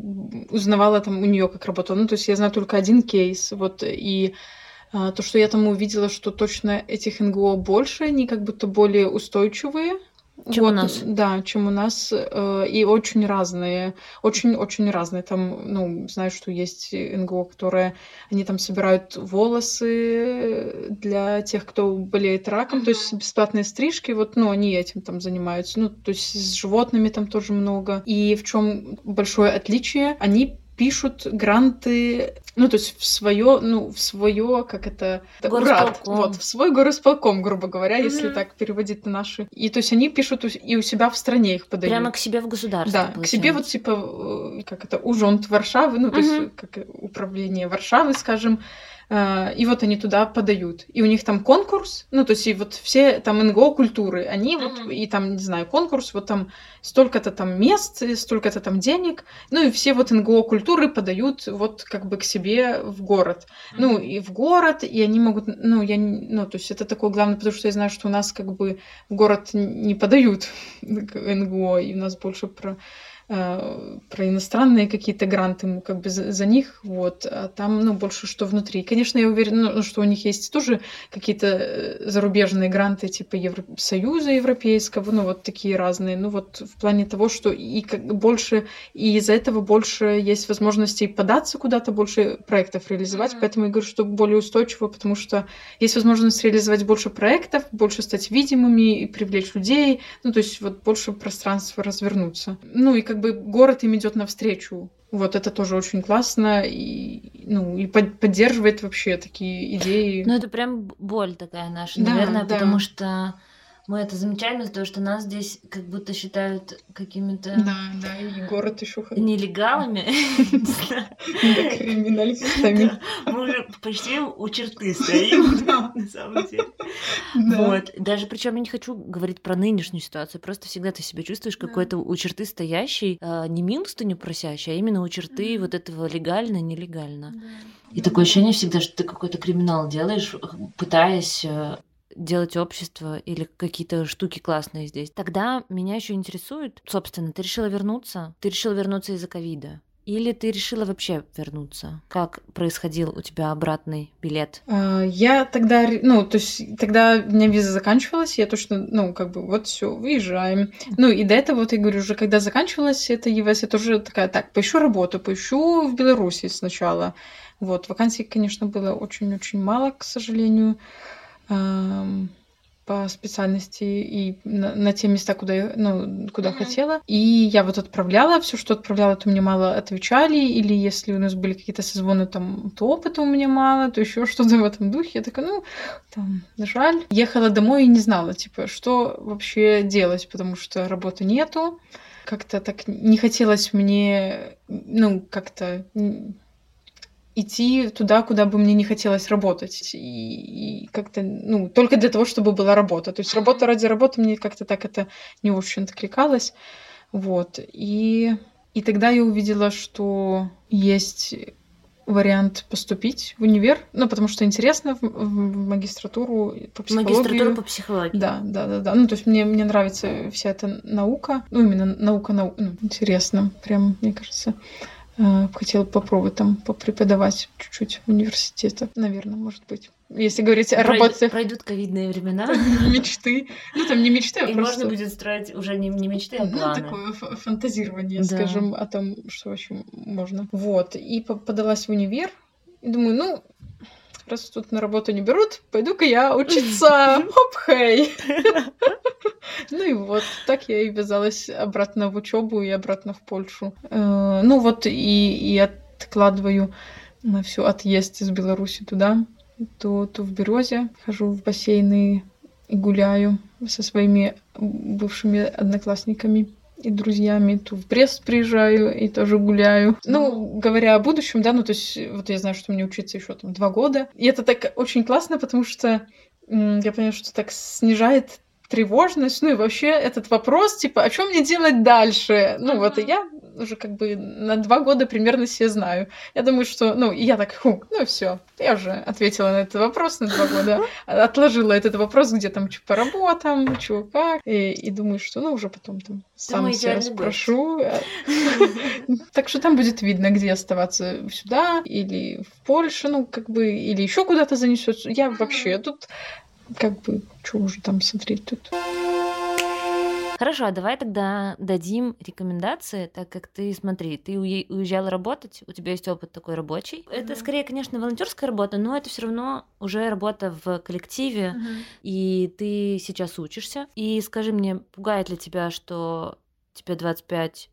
узнавала там у нее, как работала. Ну, то есть я знаю только один кейс, вот, и а, то, что я там увидела, что точно этих НГО больше, они как будто более устойчивые, чем вот, у нас. Да, чем у нас. Э, и очень разные. Очень-очень разные. Там, ну, знаю, что есть НГО, которые... Они там собирают волосы для тех, кто болеет раком. Mm-hmm. То есть бесплатные стрижки. Вот, ну, они этим там занимаются. Ну, то есть с животными там тоже много. И в чем большое отличие? Они пишут гранты, ну, то есть в свое, ну, в свое, как это, урад, вот, в свой горосполком, грубо говоря, mm-hmm. если так переводить на наши. И то есть они пишут и у себя в стране их подают. Прямо к себе в государство. Да, получается. к себе вот типа, э, как это, ужонт Варшавы, ну, то mm-hmm. есть как управление Варшавы, скажем, и вот они туда подают. И у них там конкурс, ну, то есть и вот все там НГО культуры, они mm-hmm. вот, и там, не знаю, конкурс, вот там столько-то там мест, столько-то там денег, ну, и все вот НГО культуры подают вот как бы к себе в город. Mm-hmm. Ну, и в город, и они могут, ну, я, ну, то есть это такое главное, потому что я знаю, что у нас как бы в город не подают *laughs* НГО, и у нас больше про Э, про иностранные какие-то гранты, мы как бы за, за них, вот, а там, ну, больше что внутри. Конечно, я уверена, ну, что у них есть тоже какие-то э, зарубежные гранты типа Евросоюза Европейского, ну, вот такие разные, ну, вот в плане того, что и как больше, и из-за этого больше есть возможности податься куда-то, больше проектов реализовать, mm-hmm. поэтому я говорю, что более устойчиво, потому что есть возможность реализовать больше проектов, больше стать видимыми и привлечь людей, ну, то есть вот больше пространства развернуться. Ну, и как бы город им идет навстречу. Вот это тоже очень классно и, ну, и под, поддерживает вообще такие идеи. Ну, это прям боль такая наша, да, наверное, да. потому что мы это замечаем из-за того, что нас здесь как будто считают какими-то... Да, да, и город еще... Нелегалами. *laughs* Криминалистами. Мы уже почти у черты *laughs* стоим, на самом деле. Вот. Даже причем я не хочу говорить про нынешнюю ситуацию, просто всегда ты себя чувствуешь какой-то у черты стоящий, а, не милостыню просящий, а именно у черты вот этого легально, нелегально. И такое ощущение всегда, что ты какой-то криминал делаешь, пытаясь э, делать общество или какие-то штуки классные здесь. Тогда меня еще интересует, собственно, ты решила вернуться? Ты решила вернуться из-за ковида? Или ты решила вообще вернуться? Как происходил у тебя обратный билет? А, я тогда, ну, то есть тогда у меня виза заканчивалась, я точно, ну, как бы вот все, выезжаем. Ну, и до этого, вот я говорю, уже когда заканчивалась эта ЕВС, я тоже такая, так, поищу работу, поищу в Беларуси сначала. Вот, вакансий, конечно, было очень-очень мало, к сожалению по специальности и на, на те места, куда я, ну, куда mm-hmm. хотела. И я вот отправляла все, что отправляла, то мне мало отвечали, или если у нас были какие-то созвоны, там, то опыта у меня мало, то еще что-то в этом духе. Я такая, ну, там, жаль. Ехала домой и не знала, типа, что вообще делать, потому что работы нету. Как-то так не хотелось мне, ну, как-то идти туда, куда бы мне не хотелось работать. И, и как-то, ну, только для того, чтобы была работа. То есть работа ради работы мне как-то так это не очень откликалось. Вот. И, и тогда я увидела, что есть вариант поступить в универ, ну, потому что интересно в, в магистратуру по психологии. Магистратура по психологии. Да, да, да, да. Ну, то есть мне, мне нравится вся эта наука, ну, именно наука, нау... ну, интересно, прям, мне кажется. Э, хотела попробовать там попреподавать чуть-чуть в университете, наверное, может быть. Если говорить о работе... Пройдут ковидные времена. *laughs* Мечты. Ну, там не мечты, а И просто... можно будет строить уже не, не мечты, а Ну, планы. такое ф- фантазирование, Да. скажем, о том, что вообще можно. Вот. И по- подалась в универ. И думаю, ну, раз тут на работу не берут, пойду-ка я учиться. Хоп, хей. Ну и вот, так я и вязалась обратно в учебу и обратно в Польшу. Э, Ну вот и, и откладываю на всю отъезд из Беларуси туда, то, то в Березе хожу в бассейны и гуляю со своими бывшими одноклассниками и друзьями, то в Брест приезжаю и тоже гуляю. Ну, говоря о будущем, да, ну, то есть, вот я знаю, что мне учиться еще там два года. И это так очень классно, потому что я понимаю, что так снижает тревожность, ну и вообще этот вопрос, типа, а что мне делать дальше? Ну вот, и я уже как бы на два года примерно себе знаю. Я думаю, что, ну, и я так, ху, ну все, я уже ответила на этот вопрос на два года, *laughs* отложила этот вопрос, где там, что по работам, что как, и, и думаю, что, ну, уже потом там сам себя спрошу. *laughs* Так что там будет видно, где оставаться сюда или в Польше, ну, как бы, или еще куда-то занесет. Я вообще тут как бы, что уже там смотреть тут. Хорошо, а давай тогда дадим рекомендации, так как ты, смотри, ты уе- уезжала работать, у тебя есть опыт такой рабочий. Это Мгм. скорее, конечно, волонтерская работа, но это все равно уже работа в коллективе, и ты сейчас учишься. И скажи мне, пугает ли тебя, что тебе 25,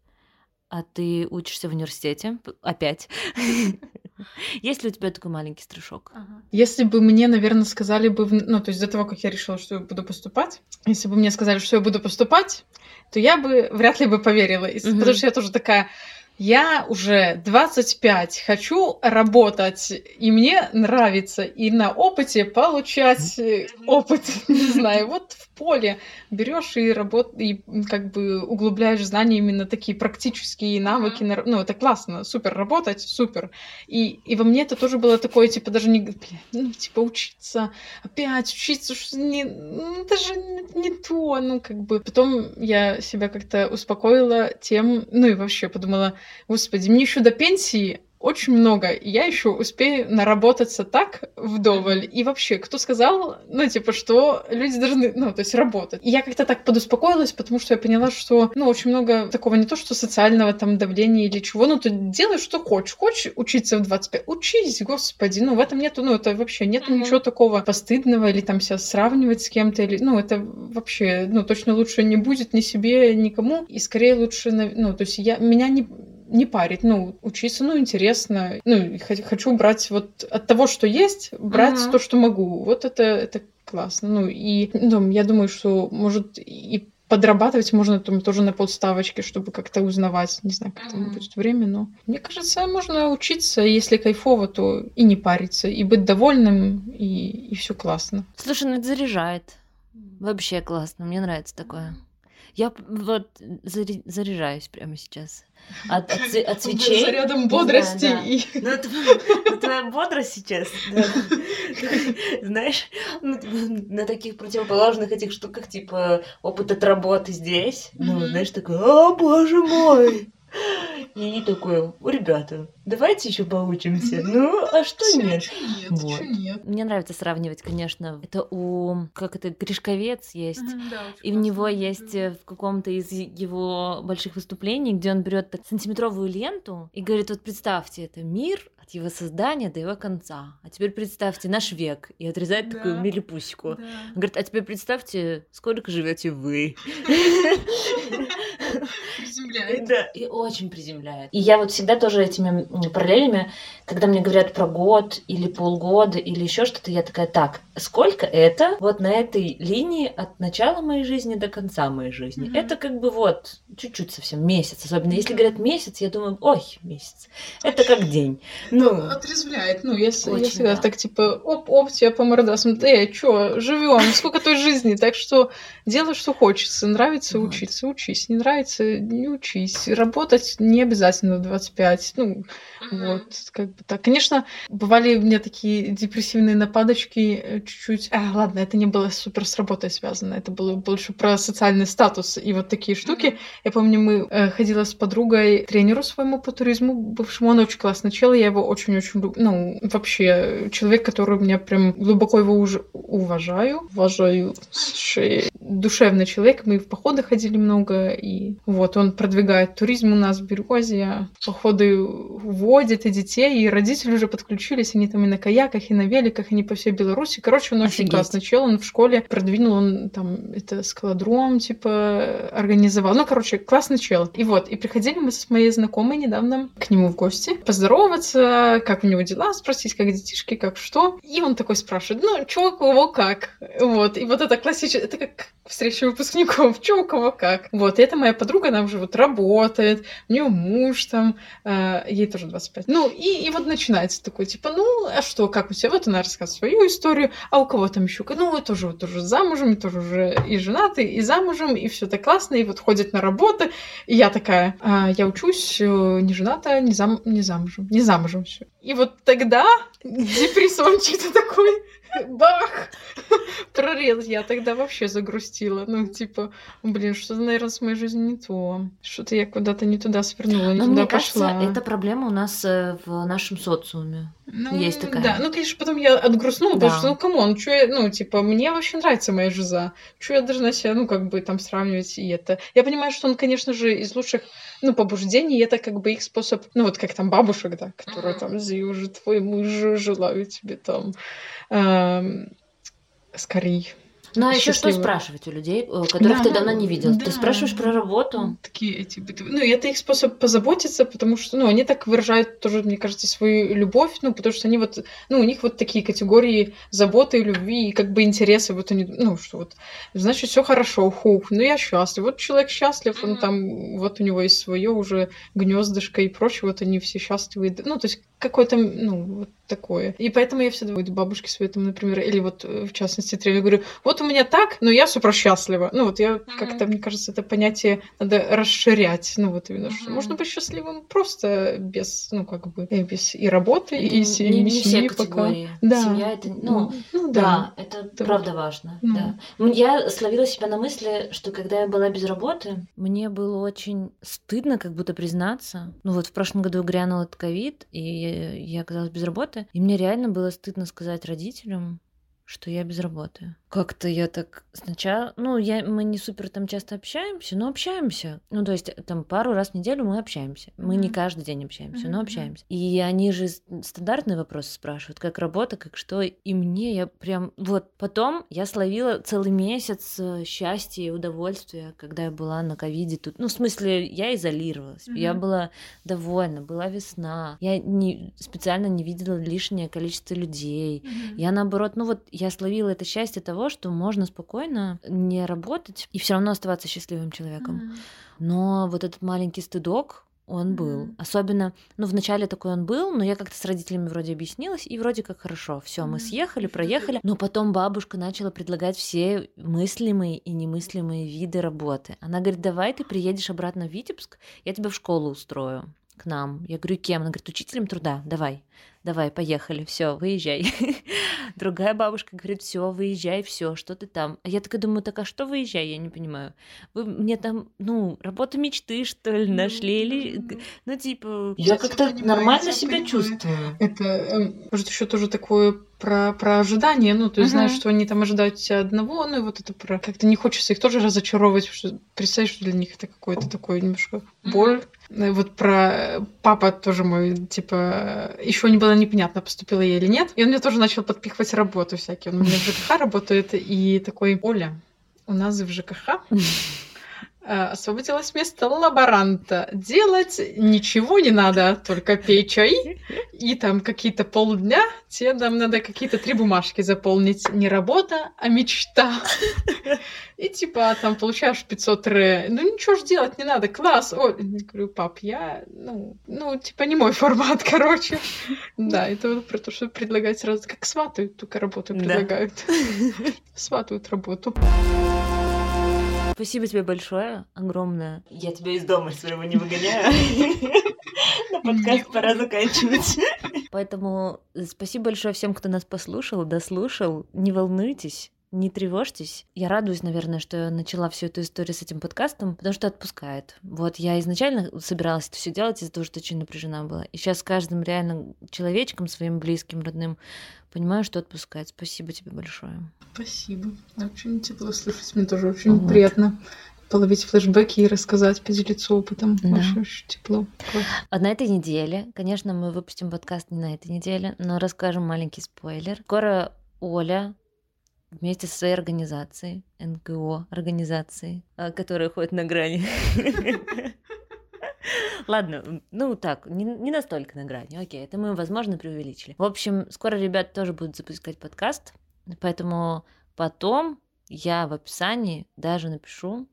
а ты учишься в университете? Опять. *laughs* *laughs* Есть ли у тебя такой маленький страшок? Если бы мне, наверное, сказали бы, ну, то есть до того, как я решила, что я буду поступать, если бы мне сказали, что я буду поступать, то я бы вряд ли бы поверила. Мгм. Потому что я тоже такая, я уже 25, хочу работать, и мне нравится и на опыте получать э, опыт, *laughs* не знаю, вот поле берешь и работ и как бы углубляешь знания именно такие практические навыки, на р- ну это классно, супер работать, супер. И, и во мне это тоже было такое, типа, даже не, блин, ну, типа, учиться, опять учиться, что не, ну, это же не, не то, ну, как бы. Потом я себя как-то успокоила тем, ну, и вообще подумала, господи, мне еще до пенсии очень много, и я еще успею наработаться так вдоволь. И вообще, кто сказал, ну, типа, что люди должны, ну, то есть работать. И я как-то так подуспокоилась, потому что я поняла, что, ну, очень много такого не то, что социального там давления или чего, ну, ты делай, что хочешь. Хочешь учиться в 25, учись, господи, ну, в этом нету, ну, это вообще нету Мгм. ничего такого постыдного или там себя сравнивать с кем-то, или, ну, это вообще, ну, точно лучше не будет ни себе, никому, и скорее лучше, ну, то есть я, меня не, не парить, ну, учиться, ну, интересно, ну, хочу брать вот от того, что есть, брать Мгм. то, что могу, вот это, это классно, ну, и, ну, я думаю, что, может, и подрабатывать можно там тоже на полставочки, чтобы как-то узнавать, не знаю, как там будет время, но мне кажется, можно учиться, если кайфово, то и не париться, и быть довольным, и, и все классно. Слушай, ну это заряжает. Вообще классно, мне нравится такое. Я вот заряжаюсь прямо сейчас. От, от, от свечей. Зарядом бодрости Да, да. и... Ну, это ну, твоя бодрость сейчас, да. знаешь, ну, на таких противоположных этих штуках, типа опыт от работы здесь, ну, знаешь, такой, о, боже мой! И такой, ребята, давайте еще поучимся. Ну, а что нет? нет, Вот. нет. Мне нравится сравнивать, конечно. Это у, как это, Гришковец есть. Да, И у него есть э, в каком-то из его больших выступлений, где он берет сантиметровую ленту и говорит, вот представьте, это мир от его создания до его конца. А теперь представьте наш век. И отрезает такую Да. милипусику. Да. Он говорит, а теперь представьте, сколько живете вы. *laughs* Приземляет. Да, и очень приземляет. И я вот всегда тоже этими параллелями, когда мне говорят про год или полгода или еще что-то, я такая, так, сколько это вот на этой линии от начала моей жизни до конца моей жизни? Мгм. Это как бы вот чуть-чуть совсем месяц, особенно если Да. говорят месяц, я думаю, ой, месяц, это как день. Ну, Отрезвляет. Ну, я, с- я Очень, всегда да. так, типа, оп-оп, тебя по мордасам. Эй, чё, живем, сколько той жизни. Так что делай, что хочется. Нравится Вот. учиться, учись. Не нравится, не учись. Работать не обязательно в 25. Ну, Mm-hmm. Вот, как бы так. Конечно, бывали у меня такие депрессивные нападочки э, чуть-чуть. А, ладно, это не было супер с работой связано, это было больше про социальный статус и вот такие штуки. Я помню, мы э, ходила с подругой тренеру своему по туризму бывшему, он очень классный чел, я его очень-очень люблю. Ну, вообще, человек, который меня прям глубоко его уже уважаю. Уважаю с Душевный человек, мы в походы ходили много, и вот он продвигает туризм у нас в Березия, походы водит и детей, и родители уже подключились, они там и на каяках, и на великах, они по всей Беларуси. Короче, он Офигеть. очень классный чел, он в школе продвинул, он там это скалодром, типа, организовал. Ну, короче, классный чел. И вот, и приходили мы с моей знакомой недавно к нему в гости, поздороваться, как у него дела, спросить, как детишки, как что. И он такой спрашивает, ну, чё, кого, как? Вот, и вот это классическое, это как встреча выпускников, *laughs* чё, у кого, как. Вот, и это моя подруга, она уже вот работает, у нее муж там, э, ей тоже 25. Ну, и, и вот начинается такой, типа, ну, а что, как у тебя? Вот она рассказывает свою историю, а у кого там еще? Ну, тоже вот тоже замужем, и тоже уже и женаты, и замужем, и все так классно, и вот ходит на работу. И я такая, а, я учусь, э, не жената, не, зам, не замужем, не замужем все. И вот тогда депрессончик такой, бах, прорез. Я тогда вообще загрустила. Ну, типа, блин, что-то, наверное, с моей жизнью не то. Что-то я куда-то не туда свернула, не Но туда мне пошла. кажется, это проблема у нас э, в нашем социуме. Ну, Есть такая. Да, ну, конечно, потом я отгрустнула, да. потому что, ну, come on, что я, ну, типа, мне вообще нравится моя жиза. Что я должна себя, ну, как бы там сравнивать и это. Я понимаю, что он, конечно же, из лучших, ну, побуждений, это как бы их способ, ну, вот как там бабушек, да, которые там, уже твой муж, желаю тебе там эм, скорей ну, а еще что спрашивать у людей, э, которых да, ты давно не видел? Да. Ты спрашиваешь про работу? Такие эти Ну, и это их способ позаботиться, потому что, ну, они так выражают тоже, мне кажется, свою любовь, ну, потому что они вот, ну, у них вот такие категории заботы, любви и как бы интересы, вот они, ну, что вот, значит, все хорошо, хух, ну, я счастлив. Вот человек счастлив, он там, вот у него есть свое уже гнездышко и прочее, вот они все счастливы. Ну, то есть какой-то, ну, вот такое. И поэтому я всегда говорю бабушке своей, там, например, или вот э, в частности тренер, говорю, вот у меня так, но я супер счастлива. Ну вот я mm-hmm. как-то, мне кажется, это понятие надо расширять. Ну вот именно, mm-hmm. что можно быть счастливым просто без, ну как бы, без и работы, это и семьи, не, не семьи пока. Да. Семья это, ну, ну, ну да. да, это да. правда важно. Mm-hmm. Да. Я словила себя на мысли, что когда я была без работы, мне было очень стыдно как будто признаться. Ну вот в прошлом году грянул этот ковид, и я оказалась без работы. И мне реально было стыдно сказать родителям, что я без работы. Как-то я так сначала, ну, я, мы не супер там часто общаемся, но общаемся. Ну, то есть там пару раз в неделю мы общаемся. Мы mm-hmm. не каждый день общаемся, mm-hmm. но общаемся. И они же стандартные вопросы спрашивают, как работа, как что. И мне я прям, вот потом я словила целый месяц э, счастья и удовольствия, когда я была на ковиде тут. Ну, в смысле, я изолировалась. Mm-hmm. Я была довольна, была весна. Я не, специально не видела лишнее количество людей. Mm-hmm. Я наоборот, ну вот я словила это счастье того, что можно спокойно не работать и все равно оставаться счастливым человеком. Mm-hmm. Но вот этот маленький стыдок, он mm-hmm. был. Особенно, ну, вначале такой он был, но я как-то с родителями вроде объяснилась, и вроде как хорошо. Все, mm-hmm. мы съехали, *laughs* проехали. Но потом бабушка начала предлагать все мыслимые и немыслимые виды работы. Она говорит, давай ты приедешь обратно в Витебск, я тебя в школу устрою к нам. Я говорю, кем? Она говорит, учителем труда, давай давай, поехали, все, выезжай. *laughs* Другая бабушка говорит, все, выезжай, все, что ты там. А я такая думаю, так а что выезжай, я не понимаю. Вы мне там, ну, работа мечты, что ли, нашли, или, ну, типа... Я как-то нормально себя чувствую. Это, эм, может, еще тоже такое про, про ожидание, ну, то есть uh-huh. знаешь, что они там ожидают тебя одного, ну, и вот это про... Как-то не хочется их тоже разочаровывать, потому что представляешь, что для них это какое-то такое немножко боль. Uh-huh. Вот про папа тоже мой, типа, еще не было непонятно, поступила я или нет. И он мне тоже начал подпихивать работу всякие. Он у меня в ЖКХ работает, и такой, Оля, у нас в ЖКХ освободилось место лаборанта. Делать ничего не надо, только пей чай. И там какие-то полдня тебе там надо какие-то три бумажки заполнить. Не работа, а мечта. И типа там получаешь 500 ре. Ну ничего ж делать не надо, класс. О, говорю, пап, я, ну, ну, типа не мой *laughs* формат, короче. Да, это вот про то, что предлагать сразу, как сватают, только работу предлагают. *laughs* Сватают работу. Спасибо тебе большое, огромное. Я тебя из дома своего не выгоняю. *laughs* На подкаст пора заканчивать. Поэтому спасибо большое всем, кто нас послушал, дослушал. Не волнуйтесь, не тревожьтесь. Я радуюсь, наверное, что я начала всю эту историю с этим подкастом, потому что отпускает. Вот я изначально собиралась это все делать из-за того, что очень напряжена была. И сейчас с каждым реально человечком, своим близким, родным, понимаю, что отпускает. Спасибо тебе большое. Спасибо. Очень тепло слышать. Мне тоже очень вот. приятно половить флешбеки и рассказать, поделиться опытом. Да. Очень, очень тепло. А на этой неделе, конечно, мы выпустим подкаст не на этой неделе, но расскажем маленький спойлер. Скоро Оля вместе со своей организацией, НГО организацией, а, которая ходит на грани. *laughs* *laughs* Ладно, ну так, не, не настолько на грани. Окей, это мы, возможно, преувеличили. В общем, скоро ребят тоже будут запускать подкаст, поэтому потом я в описании даже напишу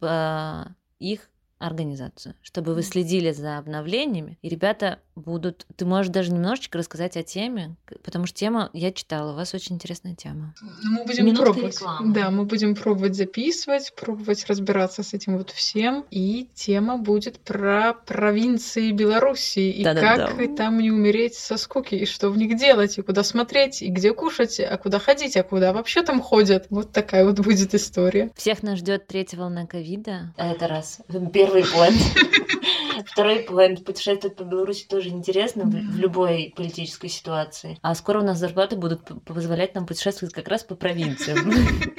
а, их организацию, чтобы вы следили за обновлениями, и ребята будут... Ты можешь даже немножечко рассказать о теме, потому что тема, я читала, у вас очень интересная тема. Ну, мы будем Минутка пробовать. Рекламы. Да, мы будем пробовать записывать, пробовать разбираться с этим вот всем, и тема будет про провинции Беларуси, и Да-да-да. как там не умереть со скуки, и что в них делать, и куда смотреть, и где кушать, а куда ходить, а куда вообще там ходят. Вот такая вот будет история. Всех нас ждет третья волна ковида. Это раз. Первый *laughs* поинт. Второй поинт. Путешествовать по Беларуси тоже интересно в, в любой политической ситуации. А скоро у нас зарплаты будут позволять нам путешествовать как раз по провинциям. *laughs*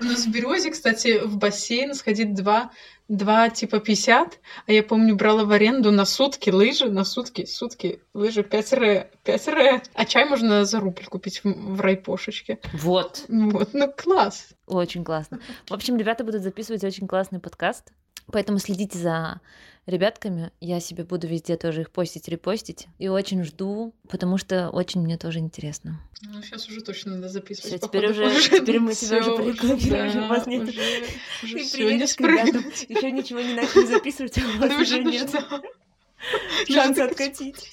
У нас в Березе, кстати, в бассейн сходить два, два типа 50, а я помню, брала в аренду на сутки лыжи, на сутки, сутки лыжи 5 ре, 5 ре. А чай можно за рубль купить в, в райпошечке. Вот. Вот, ну класс. Очень классно. В общем, ребята будут записывать очень классный подкаст. Поэтому следите за ребятками. Я себе буду везде тоже их постить, репостить. И очень жду, потому что очень мне тоже интересно. Ну, сейчас уже точно надо записывать. Все, теперь уже, уже, теперь мы тебя уже порекламировали. Да, у вас нет. Уже, уже Ты приедешь к ребятам, еще ничего не начали записывать, а у вас уже нет. Шанс откатить.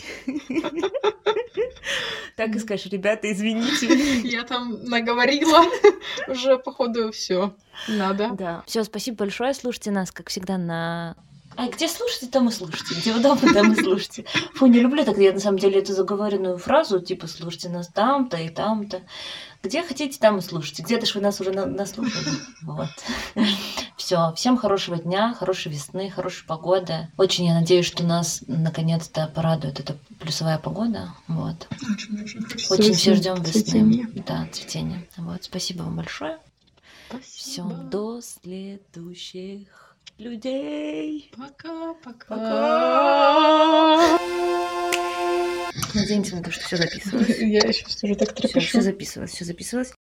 Так и скажешь, ребята, извините. Я там наговорила. Уже, походу, все. Надо. Да. Все, спасибо большое. Слушайте нас, как всегда, на а где слушайте, там и слушайте. Где удобно, там и слушайте. Фу, не люблю так, я на самом деле эту заговоренную фразу, типа, слушайте нас там-то и там-то. Где хотите, там и слушайте. Где-то же вы нас уже на наслушали. Вот. Все. Всем хорошего дня, хорошей весны, хорошей погоды. Очень я надеюсь, что нас наконец-то порадует эта плюсовая погода. Вот. Очень, очень, очень все ждем весны. Цветение. Да, цветение. Вот. Спасибо вам большое. Все, до следующих людей. Пока-пока. Пока. Надеемся на то, что все записывалось. Я сейчас уже так трепещу. Все записывалось, все записывалось.